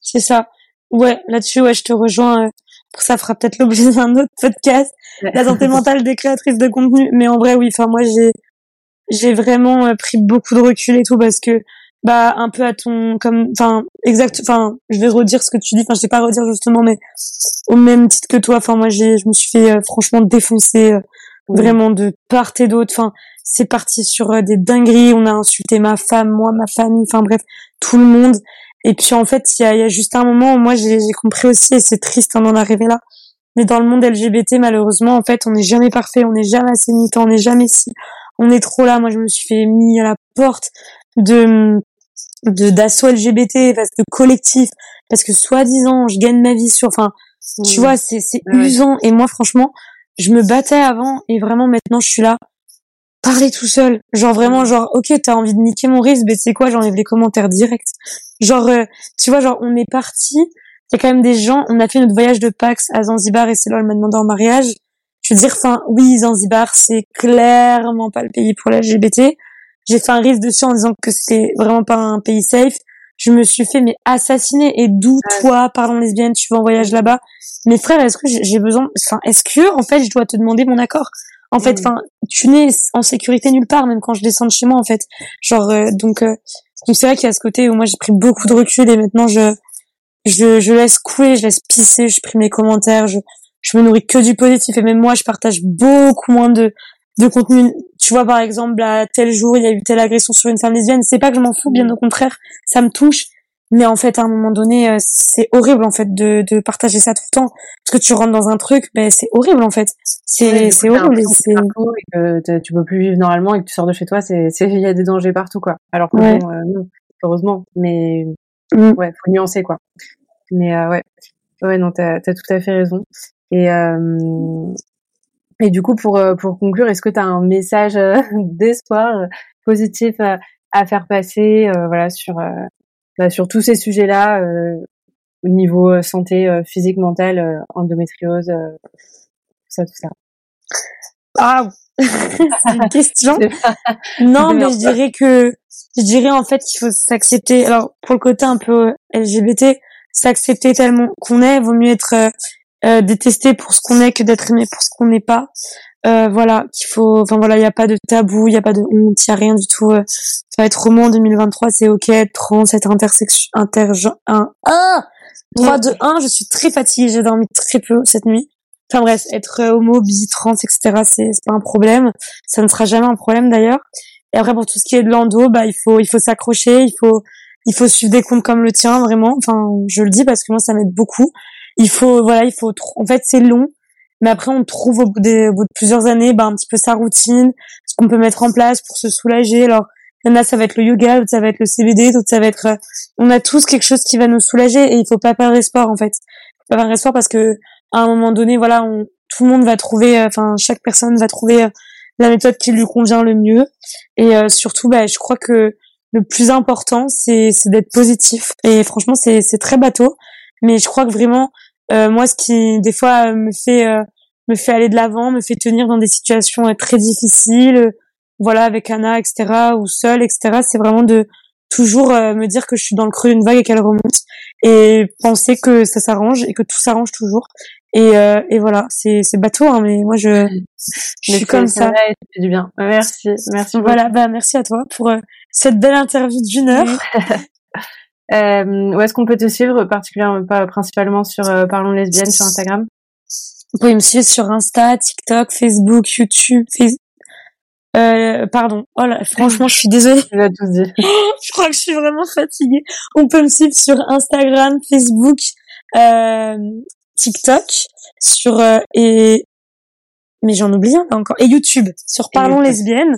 Speaker 6: C'est ça. Ouais, là-dessus, ouais, je te rejoins. Euh, ça fera peut-être l'objet d'un autre podcast, la santé mentale des créatrices de contenu. Mais en vrai, oui, enfin, moi, j'ai j'ai vraiment euh, pris beaucoup de recul et tout parce que bah un peu à ton comme enfin exact enfin je vais redire ce que tu dis enfin je vais pas redire justement mais au même titre que toi enfin moi j'ai je me suis fait euh, franchement défoncer euh, vraiment de part et d'autre enfin c'est parti sur des dingueries on a insulté ma femme moi ma famille enfin bref tout le monde. Et puis en fait il y a, y a juste un moment où moi j'ai compris aussi et c'est triste hein, d'en arriver là mais dans le monde LGBT malheureusement en fait on n'est jamais parfait on n'est jamais assez militant on n'est jamais si on est trop là. Moi, je me suis fait mis à la porte de de d'assaut LGBT, parce de collectif, parce que soi-disant, je gagne ma vie sur. Enfin, tu mmh. vois, c'est c'est usant. Et moi, franchement, je me battais avant, et vraiment maintenant, je suis là. Parler tout seul, genre vraiment, genre, ok, t'as envie de niquer mon risque, mais c'est quoi, j'enlève les commentaires directs. Genre, euh, tu vois, genre, on est parti, il y a quand même des gens, on a fait notre voyage de Pax à Zanzibar et c'est là, elle m'a demandé en mariage je veux dire, enfin, oui, Zanzibar, c'est clairement pas le pays pour l'LGBT. J'ai fait un risque dessus en disant que c'était vraiment pas un pays safe. Je me suis fait mais assassiner. Et d'où toi, pardon lesbienne, tu vas en voyage là-bas? Mais frère, est-ce que j'ai besoin Enfin, est-ce que en fait, je dois te demander mon accord? En fait, enfin, tu n'es en sécurité nulle part, même quand je descends de chez moi, en fait. Genre, euh, donc, euh, donc c'est vrai qu'il y a ce côté où moi j'ai pris beaucoup de recul et maintenant je je, je laisse couler, je laisse pisser, je prie mes commentaires, je je me nourris que du positif et même moi je partage beaucoup moins de de contenu. Tu vois par exemple à tel jour il y a eu telle agression sur une femme lesbienne. C'est pas que je m'en fous bien au contraire ça me touche. Mais en fait à un moment donné euh, c'est horrible en fait de de partager ça tout le temps. Parce que tu rentres dans un truc mais c'est horrible en fait. C'est c'est horrible.
Speaker 5: c'est que tu peux plus vivre normalement et que tu sors de chez toi c'est c'est il y a des dangers partout quoi. Alors que bon, euh, non, heureusement. Mais mm. ouais faut nuancer quoi. Mais euh, ouais. Ouais non t'as as tout à fait raison et, euh, et du coup, pour, euh, pour conclure, est-ce que tu as un message euh, d'espoir positif à faire passer voilà, sur, bah, sur tous ces sujets-là au niveau santé physique, mentale, endométriose, tout ça, tout ça?
Speaker 6: Ah, c'est une question. non, mais je dirais que je dirais en fait qu'il faut s'accepter. Alors pour le côté un peu LGBT, s'accepter tellement qu'on est, vaut mieux être euh, détester pour ce qu'on est que d'être aimé pour ce qu'on n'est pas. Euh, voilà, qu'il faut, enfin voilà, il n'y a pas de tabou, il n'y a pas de honte, il n'y a rien du tout. Euh, ça va être roman en 2023, c'est ok, trans, être intersection, intergen, un, un, 3, 2, 1, je suis très fatiguée, j'ai dormi très peu cette nuit. enfin bref, être homo, bi, trans, etc. C'est c'est pas un problème. Ça ne sera jamais un problème d'ailleurs. Et après pour tout ce qui est de l'endo, bah il faut il faut s'accrocher, il faut il faut suivre des comptes comme le tien vraiment. Enfin je le dis parce que moi ça m'aide beaucoup. Il faut voilà il faut en fait c'est long, mais après on trouve au bout, de plusieurs années bah un petit peu sa routine, ce qu'on peut mettre en place pour se soulager. Alors il y en a ça va être le yoga, d'autres ça va être le CBD, d'autres ça va être euh, on a tous quelque chose qui va nous soulager et il faut pas perdre espoir en fait. Faut pas perdre espoir parce que à un moment donné voilà on, tout le monde va trouver, euh, enfin chaque personne va trouver euh, la méthode qui lui convient le mieux. Et euh, surtout, bah, je crois que le plus important, c'est d'être positif. Et franchement, c'est très bateau, mais je crois que vraiment, moi, ce qui des fois me fait me fait aller de l'avant, me fait tenir dans des situations très difficiles, voilà, avec Anna, etc., ou seule, etc., c'est vraiment de toujours me dire que je suis dans le creux d'une vague et qu'elle remonte, et penser que ça s'arrange et que tout s'arrange toujours. Et, euh, et voilà, c'est c'est bateau, hein, mais moi je, je suis comme ça.
Speaker 5: ça fait du bien. Merci, merci.
Speaker 6: Voilà, bah merci à toi pour euh, cette belle interview d'une heure.
Speaker 5: euh, où est-ce qu'on peut te suivre, particulièrement pas principalement sur euh, Parlons lesbienne sur Instagram?
Speaker 6: Vous pouvez me suivre sur Insta, TikTok, Facebook, YouTube, Facebook. Euh, pardon. Oh là, franchement, je suis désolée.
Speaker 5: Tout dit.
Speaker 6: je crois que je suis vraiment fatiguée. On peut me suivre sur Instagram, Facebook, euh, TikTok, sur euh, et mais j'en oublie un encore et YouTube sur Parlons lesbiennes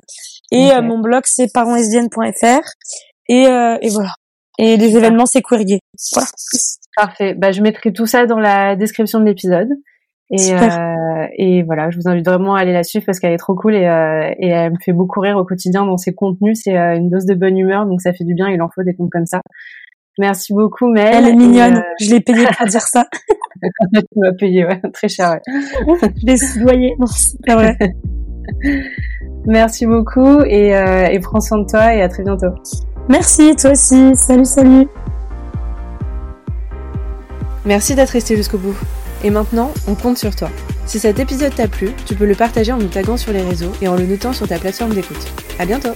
Speaker 6: et euh, mon blog c'est parlonslesbiennes.fr et euh, et voilà. Et les événements c'est Queer Voilà.
Speaker 5: Parfait. Bah je mettrai tout ça dans la description de l'épisode. Et, euh, et voilà, je vous invite vraiment à aller la suivre parce qu'elle est trop cool et, euh, et elle me fait beaucoup rire au quotidien dans ses contenus. C'est une dose de bonne humeur, donc ça fait du bien. Il en faut des comptes comme ça. Merci beaucoup, Mel.
Speaker 6: Elle est mignonne. Euh, je l'ai payée pour dire ça.
Speaker 5: tu m'as payé, ouais, très cher, ouais.
Speaker 6: je l'ai soudoyée. Non, c'est pas vrai.
Speaker 5: Merci beaucoup et, euh, et prends soin de toi et à très bientôt.
Speaker 6: Merci, toi aussi. Salut, salut.
Speaker 7: Merci d'être resté jusqu'au bout. Et maintenant, on compte sur toi. Si cet épisode t'a plu, tu peux le partager en nous taguant sur les réseaux et en le notant sur ta plateforme d'écoute. À bientôt!